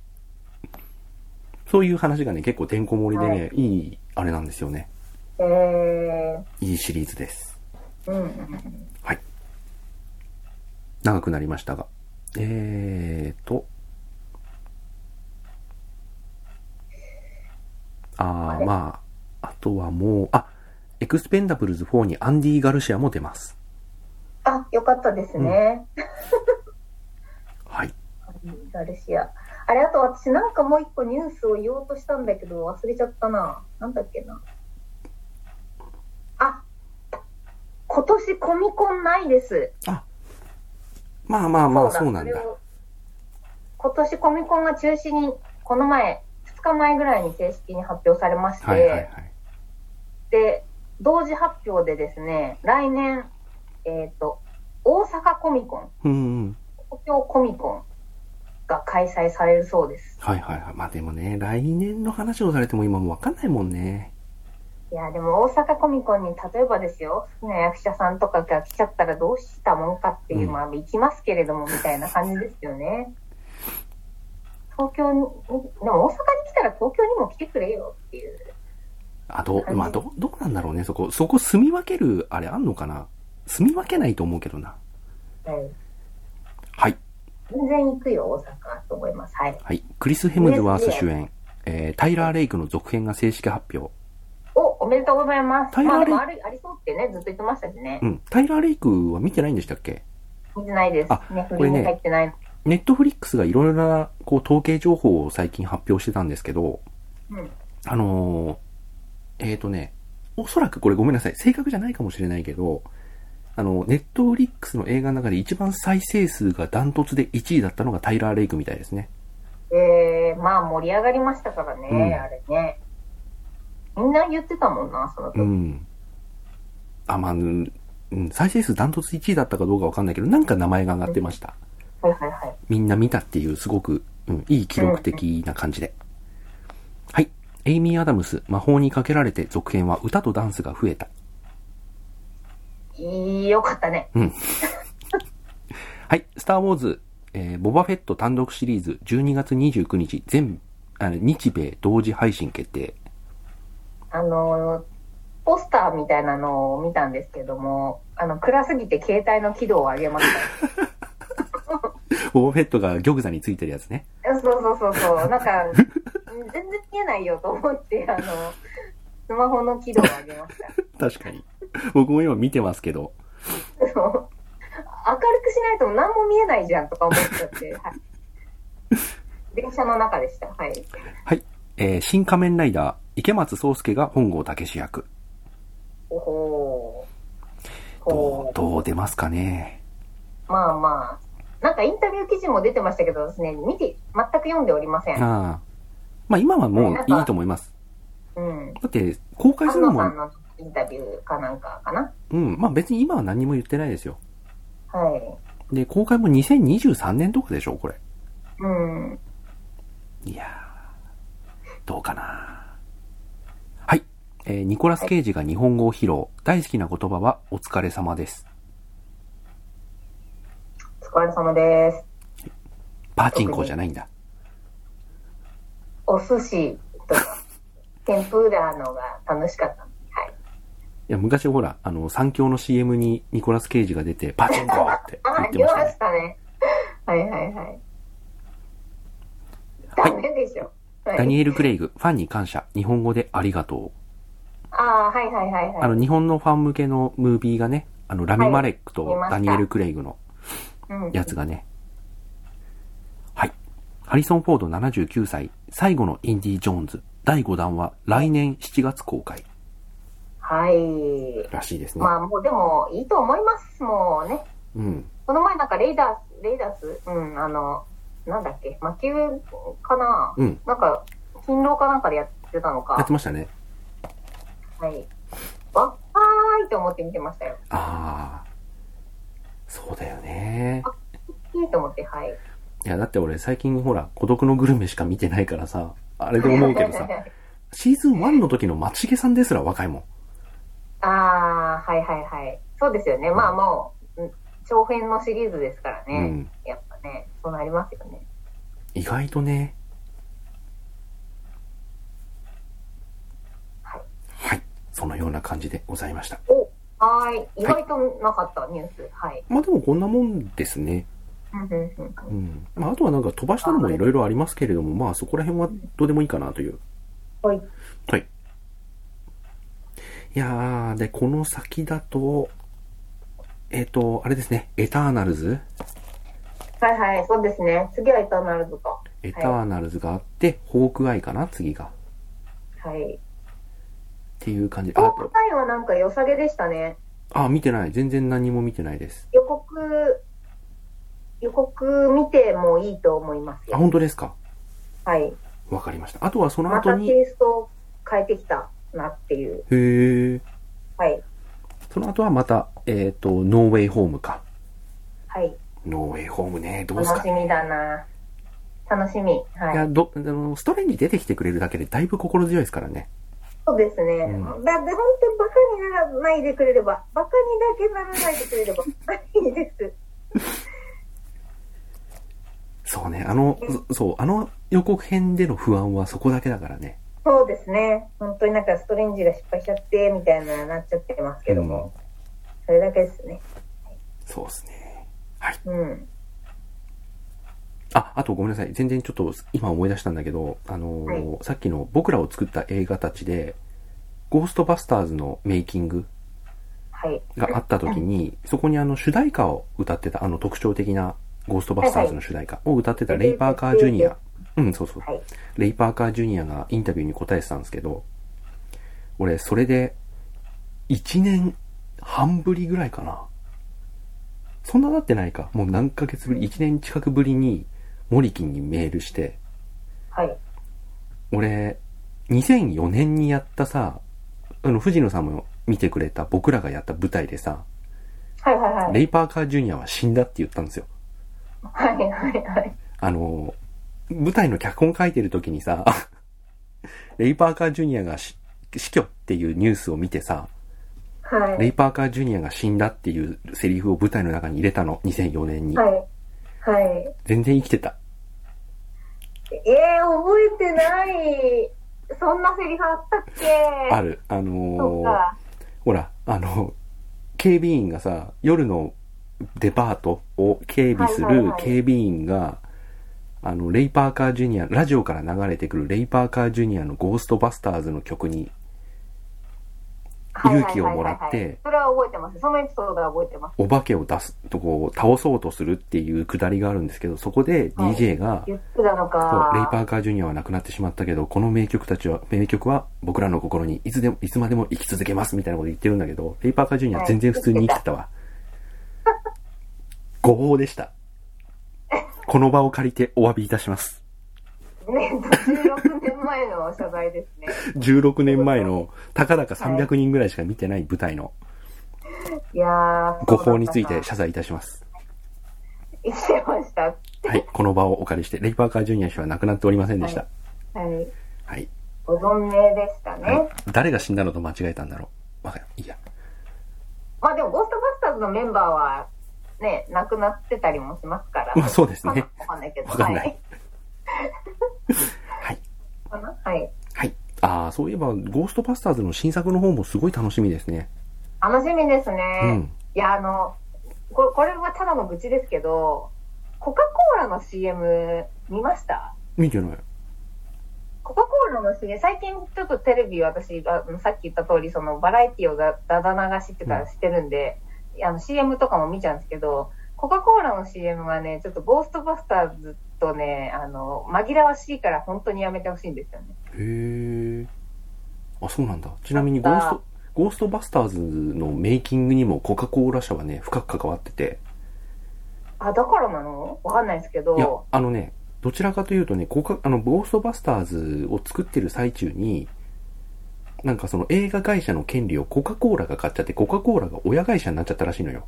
Speaker 1: そういう話がね、結構てんこ盛りでね、、
Speaker 2: はい
Speaker 1: いあれなんですよね。
Speaker 2: え
Speaker 1: いいシリーズです。
Speaker 2: うん。
Speaker 1: はい。長くなりましたが。えーと。あー、
Speaker 2: あれ
Speaker 1: まあ、あとはもう、あ、エクスペンダブルズ4にアンディ・ガルシアも出ます。
Speaker 2: あ、よかったですね。
Speaker 1: はい。
Speaker 2: ガルシア。あれ、あと私なんかもう一個ニュースを言おうとしたんだけど忘れちゃったな。なんだっけな。あ、今年コミコンないです。
Speaker 1: まあまあまあ、そうなんだ
Speaker 2: 今年コミコンが中止に、この前、2日前ぐらいに正式に発表されまして、
Speaker 1: はいはいはい。
Speaker 2: で、同時発表でですね、来年、えっ、と、大阪コミコン、
Speaker 1: うんうん。
Speaker 2: 東京コミコンが開催されるそうです。
Speaker 1: はいはいはい。まあでもね、来年の話をされても今もわかんないもんね。
Speaker 2: いや、でも大阪コミコンに例えばですよ、好きな役者さんとかが来ちゃったらどうしたもんかっていう、
Speaker 1: うん
Speaker 2: まあ行きますけれどもみたいな感じですよね。東京に、でも大阪に来たら東京にも来てくれよっていう。
Speaker 1: あ、どう、まあ、どう、どうなんだろうね、そこ。そこ住み分ける、あれあんのかな？住み分けないと思うけどな。
Speaker 2: はい。
Speaker 1: はい。
Speaker 2: 全然行くよ、大阪と思います。はい。
Speaker 1: はい。クリス・ヘムズワース主演、えー、タイラー・レイクの続編が正式発表。
Speaker 2: めでとうございます。
Speaker 1: タイラーレイ
Speaker 2: まあでもありありそうってね、ずっと言ってましたしね
Speaker 1: う。ん。タイラー・レイクは見てないんでしたっけ？
Speaker 2: 見てないです。
Speaker 1: あ
Speaker 2: ね、
Speaker 1: これね
Speaker 2: 振りに入ってない。
Speaker 1: ネットフリックスがいろいろな、こう、統計情報を最近発表してたんですけど、
Speaker 2: うん。
Speaker 1: あのー、えーとね、おそらくこれごめんなさい。正確じゃないかもしれないけど、あの、ネットフリックスの映画の中で一番再生数がダントツで1位だったのがタイラー・レイクみたいですね。
Speaker 2: えー、まあ盛り上がりましたからね、
Speaker 1: うん
Speaker 2: あれね。みんな言ってたもんな、その時。
Speaker 1: うん。あ、まあ、うん、うん再生数ダントツ1位だったかどうかわかんないけど、なんか名前が上がってました。
Speaker 2: はいはいはい。
Speaker 1: みんな見たっていう、すごく、うん、いい記録的な感じで。はい。エイミー・アダムス、魔法にかけられて続編は歌とダンスが増えた。
Speaker 2: いいよかったね。
Speaker 1: はい。スター・ウォーズ、えーボバフェット単独シリーズ12月29日、全、あの日米同時配信決定。
Speaker 2: あの、ポスターみたいなのを見たんですけども、あの、暗すぎて携帯の輝度を上げました。
Speaker 1: ボバフェットが玉座についてるやつね。
Speaker 2: そうそうそうそう。なんか、全然見えないよと思って、あの、スマホの輝度を上げました。
Speaker 1: 確かに。僕も今見てますけど。
Speaker 2: そう明るくしないと何も見えないじゃんとか思っちゃって、はい。電車の中でした。はい。
Speaker 1: はい。えー新仮面ライダー、池松壮亮が本郷武史役。
Speaker 2: お。
Speaker 1: ど
Speaker 2: ほ
Speaker 1: う、どう出ますかね。
Speaker 2: う。まあまあ。なんかインタビュー記事も出てましたけどですね、見て、全く読んでおりません。
Speaker 1: ああ。まあ今はもういいと思います。
Speaker 2: うん。
Speaker 1: だって、公開するのも
Speaker 2: インタビューかなんかかな。
Speaker 1: うん、まあ別に今は何も言ってないですよ。
Speaker 2: はい。
Speaker 1: で、公開も2023年とかでしょ、これ。
Speaker 2: うん。
Speaker 1: いやー、どうかな。はい。えーニコラス・ケイジが日本語を披露。大好きな言葉はお疲れ様です。
Speaker 2: お疲れ様です。
Speaker 1: パチンコじゃないんだ。
Speaker 2: お寿司とか、天ぷらのが楽しかった。はい。
Speaker 1: いや、昔ほら、あの、三強の CM にニコラス・ケイジが出て、パチンコって言
Speaker 2: あ、
Speaker 1: ってましたね
Speaker 2: 言いまし。たね。はいはいはい。ダメでしょ。はい
Speaker 1: ダニエル・クレイグ、ファンに感謝。日本語でありがとう。
Speaker 2: ああ、はいはいはいはい。
Speaker 1: あの、日本のファン向けのムービーがね、あの、ラミ・マレックとダニエル・クレイグの
Speaker 2: うん
Speaker 1: やつがね。はい。ハリソン・フォード79歳、最後のインディ・ジョーンズ、第5弾は来年7月公開
Speaker 2: はい。
Speaker 1: らしいですね。
Speaker 2: まあもうでもいいと思います、もうね。
Speaker 1: うん。
Speaker 2: この前なんかレイダース、レイダース？うん、あの、なんだっけ、魔球かな？
Speaker 1: うん。
Speaker 2: なんか、勤労かなんかでやってたの
Speaker 1: やっ
Speaker 2: か
Speaker 1: て。ましたね。
Speaker 2: はい。わ、はーいって思って見てましたよ。
Speaker 1: ああ。そうだよね。
Speaker 2: いいと思って、はい。
Speaker 1: いや、だって俺最近ほら、孤独のグルメしか見てないからさ、あれで思うけどさ、シーズン1の時の松重さんですら若いもん。
Speaker 2: ああ、はいはいはい。そうですよね。まあもう、うん長編のシリーズですからね。
Speaker 1: うん
Speaker 2: やっぱね、そうなりますよね。
Speaker 1: 意外とね。
Speaker 2: はい。
Speaker 1: はい。そのような感じでございました。
Speaker 2: お、はーい。意外となかった、ニュース。はい。
Speaker 1: まあでもこんなもんですね。
Speaker 2: うん。
Speaker 1: まああとはなんか飛ばしたのもいろいろありますけれども、まあそこら辺はどうでもいいかなという。
Speaker 2: はい。
Speaker 1: はい。いやー、で、この先だと、えっ、と、あれですね、エターナルズ
Speaker 2: はいはい、そうですね。次はエターナルズか。
Speaker 1: エターナルズがあって、ホークアイかな？次が。っ
Speaker 2: はい。
Speaker 1: ていう感じ。あ
Speaker 2: 東
Speaker 1: と、
Speaker 2: 海はなんか良さげでしたね。
Speaker 1: あ、見てない。全然何も見てないです。
Speaker 2: 予告、予告見てもいいと思います
Speaker 1: あ、
Speaker 2: よ。
Speaker 1: 本当ですか？
Speaker 2: はい。
Speaker 1: わかりました。あとはその
Speaker 2: また
Speaker 1: 後に、
Speaker 2: テイストを変えてきたなっていう。
Speaker 1: へー。
Speaker 2: はい。
Speaker 1: その後はまた、えっ、と、ノーウェイホームか。
Speaker 2: はい。
Speaker 1: ノーウェイホームね、どうですか？ね。
Speaker 2: 楽しみだな。楽しみ。はい
Speaker 1: いや、ど、あの、ストレンジ出てきてくれるだけでだいぶ心強いですからね。
Speaker 2: そうですね。
Speaker 1: うん
Speaker 2: だって本当にバカにならないでくれれば、バカにだけならないでくれればいいです。
Speaker 1: そうね、あの、そそう、あの予告編での不安はそこだけだからね。
Speaker 2: そうですね。本当になんかストレンジが失敗しちゃって、みたいななっちゃってますけども。それだけですね。
Speaker 1: そうですね。はい。
Speaker 2: うん。
Speaker 1: あ、あとごめんなさい。全然ちょっと今思い出したんだけど、あのーさっきの僕らを作った映画たちで、ゴーストバスターズのメイキング
Speaker 2: はい。
Speaker 1: があった時に、そこにあの主題歌を歌ってた、あの特徴的なゴーストバスターズの主題歌を歌ってたレイ・パーカー・ジュニア。うん、そうそう。
Speaker 2: はい。
Speaker 1: レイ・パーカー・ジュニアがインタビューに答えてたんですけど、俺、それで、1年半ぶりぐらいかな。そんな経ってないか。もう何ヶ月ぶり、1年近くぶりに、モリキンにメールして、
Speaker 2: はい。
Speaker 1: 俺、2004年にやったさ、あの、藤野さんも見てくれた僕らがやった舞台でさ、
Speaker 2: はいはいはい。
Speaker 1: レイ・パーカー・ジュニアは死んだって言ったんですよ。
Speaker 2: はいはいはい。
Speaker 1: あの、舞台の脚本書いてる時にさ、レイ・パーカー・ジュニアがし死去っていうニュースを見てさ、
Speaker 2: はい。
Speaker 1: レイ・パーカー・ジュニアが死んだっていうセリフを舞台の中に入れたの、2004年に。
Speaker 2: はい。はい。
Speaker 1: 全然生きてた。
Speaker 2: ええー、覚えてない。そんなセリフあったっけ？
Speaker 1: ある。あ
Speaker 2: そ
Speaker 1: のー。ほら、あの、警備員がさ、夜のデパートを警備する
Speaker 2: はいはいはい
Speaker 1: 警備員が、あの、レイ・パーカー・ジュニア、ラジオから流れてくるレイ・パーカー・ジュニアのゴーストバスターズの曲に、勇気をもらって
Speaker 2: それは覚えてます。そのエピソードは覚えてます。
Speaker 1: お化けを出す、とこう、倒そうとするっていうくだりがあるんですけど、そこで DJ が、
Speaker 2: 言ってたの
Speaker 1: そう
Speaker 2: か。
Speaker 1: レイ・パーカー・ジュニアは亡くなってしまったけど、この名曲たちは、名曲は僕らの心にいつでも、いつまでも生き続けますみたいなこと言ってるんだけど、レイ・パーカー・ジュニアは全然普通に生きてたわ。ごぼうでした。この場を借りてお詫びいたします。
Speaker 2: ね、16年前の謝罪ですね。
Speaker 1: 16年前の、たかだか300人ぐらいしか見てない舞台の
Speaker 2: いやー。
Speaker 1: 誤報について謝罪いたします。
Speaker 2: たなしてました。
Speaker 1: はい、この場をお借りして、レイ・パーカー・ジュニア氏は亡くなっておりませんでした。
Speaker 2: はい。
Speaker 1: はい。
Speaker 2: ご存命でしたね。
Speaker 1: はい、誰が死んだのと間違えたんだろう。わかる。いいや。
Speaker 2: まあでも、ゴーストバスターズのメンバーは、ね、亡くなってたりもしますから。
Speaker 1: まあそうですね。
Speaker 2: わかんないけど。
Speaker 1: わかんない
Speaker 2: はい。
Speaker 1: はい。
Speaker 2: かな？はい。
Speaker 1: はい。ああ、そういえば、ゴーストバスターズの新作の方もすごい楽しみですね。
Speaker 2: 楽しみですね。
Speaker 1: うん。
Speaker 2: いや、あの、ここれはただの愚痴ですけど、コカ・コーラの CM 見ました？
Speaker 1: 見てない。
Speaker 2: コカ・コーラの CM、最近ちょっとテレビ私、あのさっき言った通り、そのバラエティをだだだ流しってかしてるんで、あの CM とかも見ちゃうんですけど、コカ・コーラの CM がね、ちょっとゴーストバスターズとね、あの、紛らわしいから本当にやめてほしいんですよね。
Speaker 1: へえ。あ、そうなんだ。ちなみにゴースト、ゴーストバスターズのメイキングにもコカ・コーラ社はね、深く関わってて。
Speaker 2: あ、だからなの？わかんないですけ
Speaker 1: いや
Speaker 2: ど、、
Speaker 1: あのね、どちらかというとね、コカ、あの、ゴーストバスターズを作ってる最中に、なんかその映画会社の権利をコカ・コーラが買っちゃって、コカ・コーラが親会社になっちゃったらしいのよ。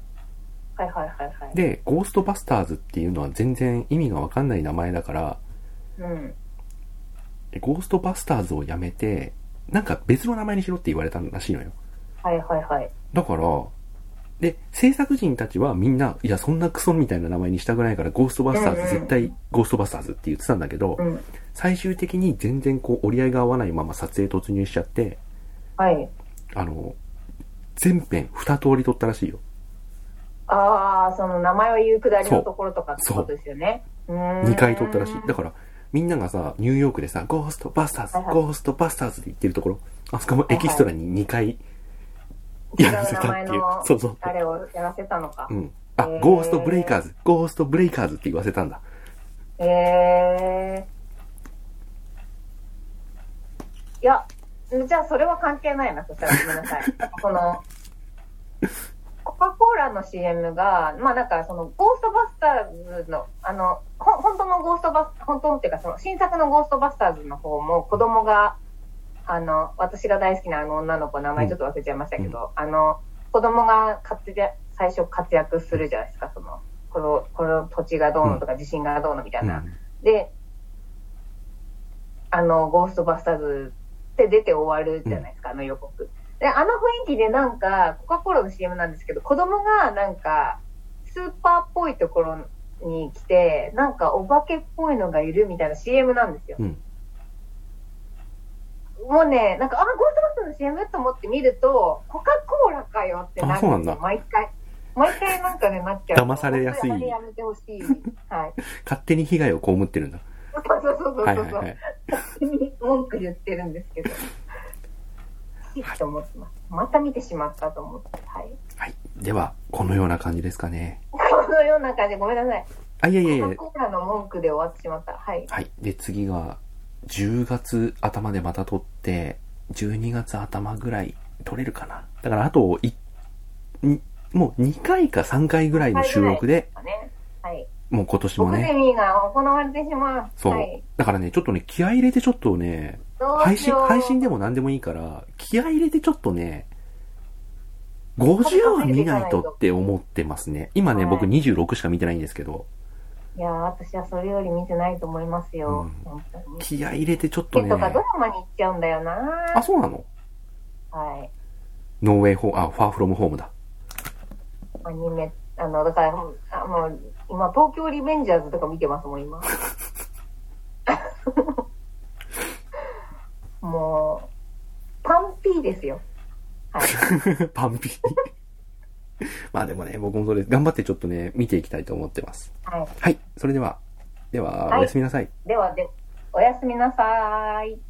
Speaker 2: はいはいはいはい。
Speaker 1: で、ゴーストバスターズっていうのは全然意味がわかんない名前だから、
Speaker 2: うん。
Speaker 1: でゴーストバスターズをやめて、なんか別の名前にしろって言われたらしいのよ。
Speaker 2: はいはいはい。
Speaker 1: だから、で、制作人たちはみんな、いや、そんなクソみたいな名前にしたくないから、ゴーストバスターズ
Speaker 2: うんうん
Speaker 1: 絶対ゴーストバスターズって言ってたんだけど、
Speaker 2: うん。
Speaker 1: 最終的に全然こう折り合いが合わないまま撮影突入しちゃって、
Speaker 2: はい。
Speaker 1: あの、全編二通り撮ったらしいよ。
Speaker 2: ああ、その名前を言うくだりのところとかってことですよね。うーん
Speaker 1: 二回撮ったらしい。だから、みんながさ、ニューヨークでさ、ゴーストバスターズ、
Speaker 2: はいはい
Speaker 1: ゴーストバスターズって言ってるところ、あそこもエキストラに2回やらせたっていう。そうそう。
Speaker 2: あれをやらせたのか
Speaker 1: う。ん。あ、
Speaker 2: へー
Speaker 1: ゴーストブレイカーズ、ゴーストブレイカーズって言わせたんだ。
Speaker 2: へえー。いや、じゃあそれは関係ないな、そしたらごめんなさい。この、コカ・コーラの CM が、まあなんかそのゴーストバスターズの、あの、ほ本当のゴーストバス、本当のっていうかその新作のゴーストバスターズの方も子供が、あの、私が大好きなあの女の子、名前ちょっと忘れちゃいましたけど、あの、子供が活躍、最初活躍するじゃないですか、その、この、この土地がどうのとか地震がどうのみたいうな。
Speaker 1: ん。
Speaker 2: で、あの、ゴーストバスターズって出て終わるじゃないですか、あの予告。で、あの雰囲気でなんか、コカ・コーラの CM なんですけど、子供がなんか、スーパーっぽいところに来て、なんかお化けっぽいのがいるみたいな CM なんですよ。
Speaker 1: うん。
Speaker 2: もうね、なんか、あ、ゴーストバスの CM と思って見ると、コカ・コーラかよってなる
Speaker 1: あそうなんだ
Speaker 2: 毎回。毎回なんかね、なっちゃう。
Speaker 1: 騙されやすい
Speaker 2: やめてほしい。はい。
Speaker 1: 勝手に被害を被ってるんだ。
Speaker 2: そうそうそうそう。
Speaker 1: はいはいはい。
Speaker 2: 勝手に文句言ってるんですけど。いいと思ってます。また見てしまったと思って。はい。
Speaker 1: はい。では、このような感じですかね。
Speaker 2: このような感じでごめんなさい。
Speaker 1: あ、いやいやいや
Speaker 2: コ。ーラの文句で終わってしまった。はい。
Speaker 1: はい。で、次が、10月頭でまた撮って、12月頭ぐらい撮れるかな。だから、あと、い、んもう2回か3回ぐらいの収録で、
Speaker 2: ね。はい。
Speaker 1: もう今年もね。
Speaker 2: ミが行われてしまう。
Speaker 1: そう
Speaker 2: はい。。
Speaker 1: だからね、ちょっとね、気合い入れてちょっとね、配信、配信でも何でもいいから、気合い入れてちょっとね、50は見ないとって思ってますね。今ね、
Speaker 2: はい
Speaker 1: 僕26しか見てないんですけど、
Speaker 2: いやー、私はそれより見てないと思いますよ。
Speaker 1: うん。気合い入れてちょっとね
Speaker 2: えと、かドラマに行っちゃうんだよな
Speaker 1: あ、そうなの？
Speaker 2: はい。
Speaker 1: ノーウェイホー、あ、ファーフロムホームだ。
Speaker 2: アニメ、あの、だから、あもう、今、東京リベンジャーズとか見てますもん、今。もう、パンピーですよ。はい。
Speaker 1: パンピー。まあでもね、僕もそれ頑張ってちょっとね、見ていきたいと思ってます。
Speaker 2: はい。
Speaker 1: はい。それでは、では、
Speaker 2: はい
Speaker 1: おやすみなさい。
Speaker 2: では、で、おやすみなさーい。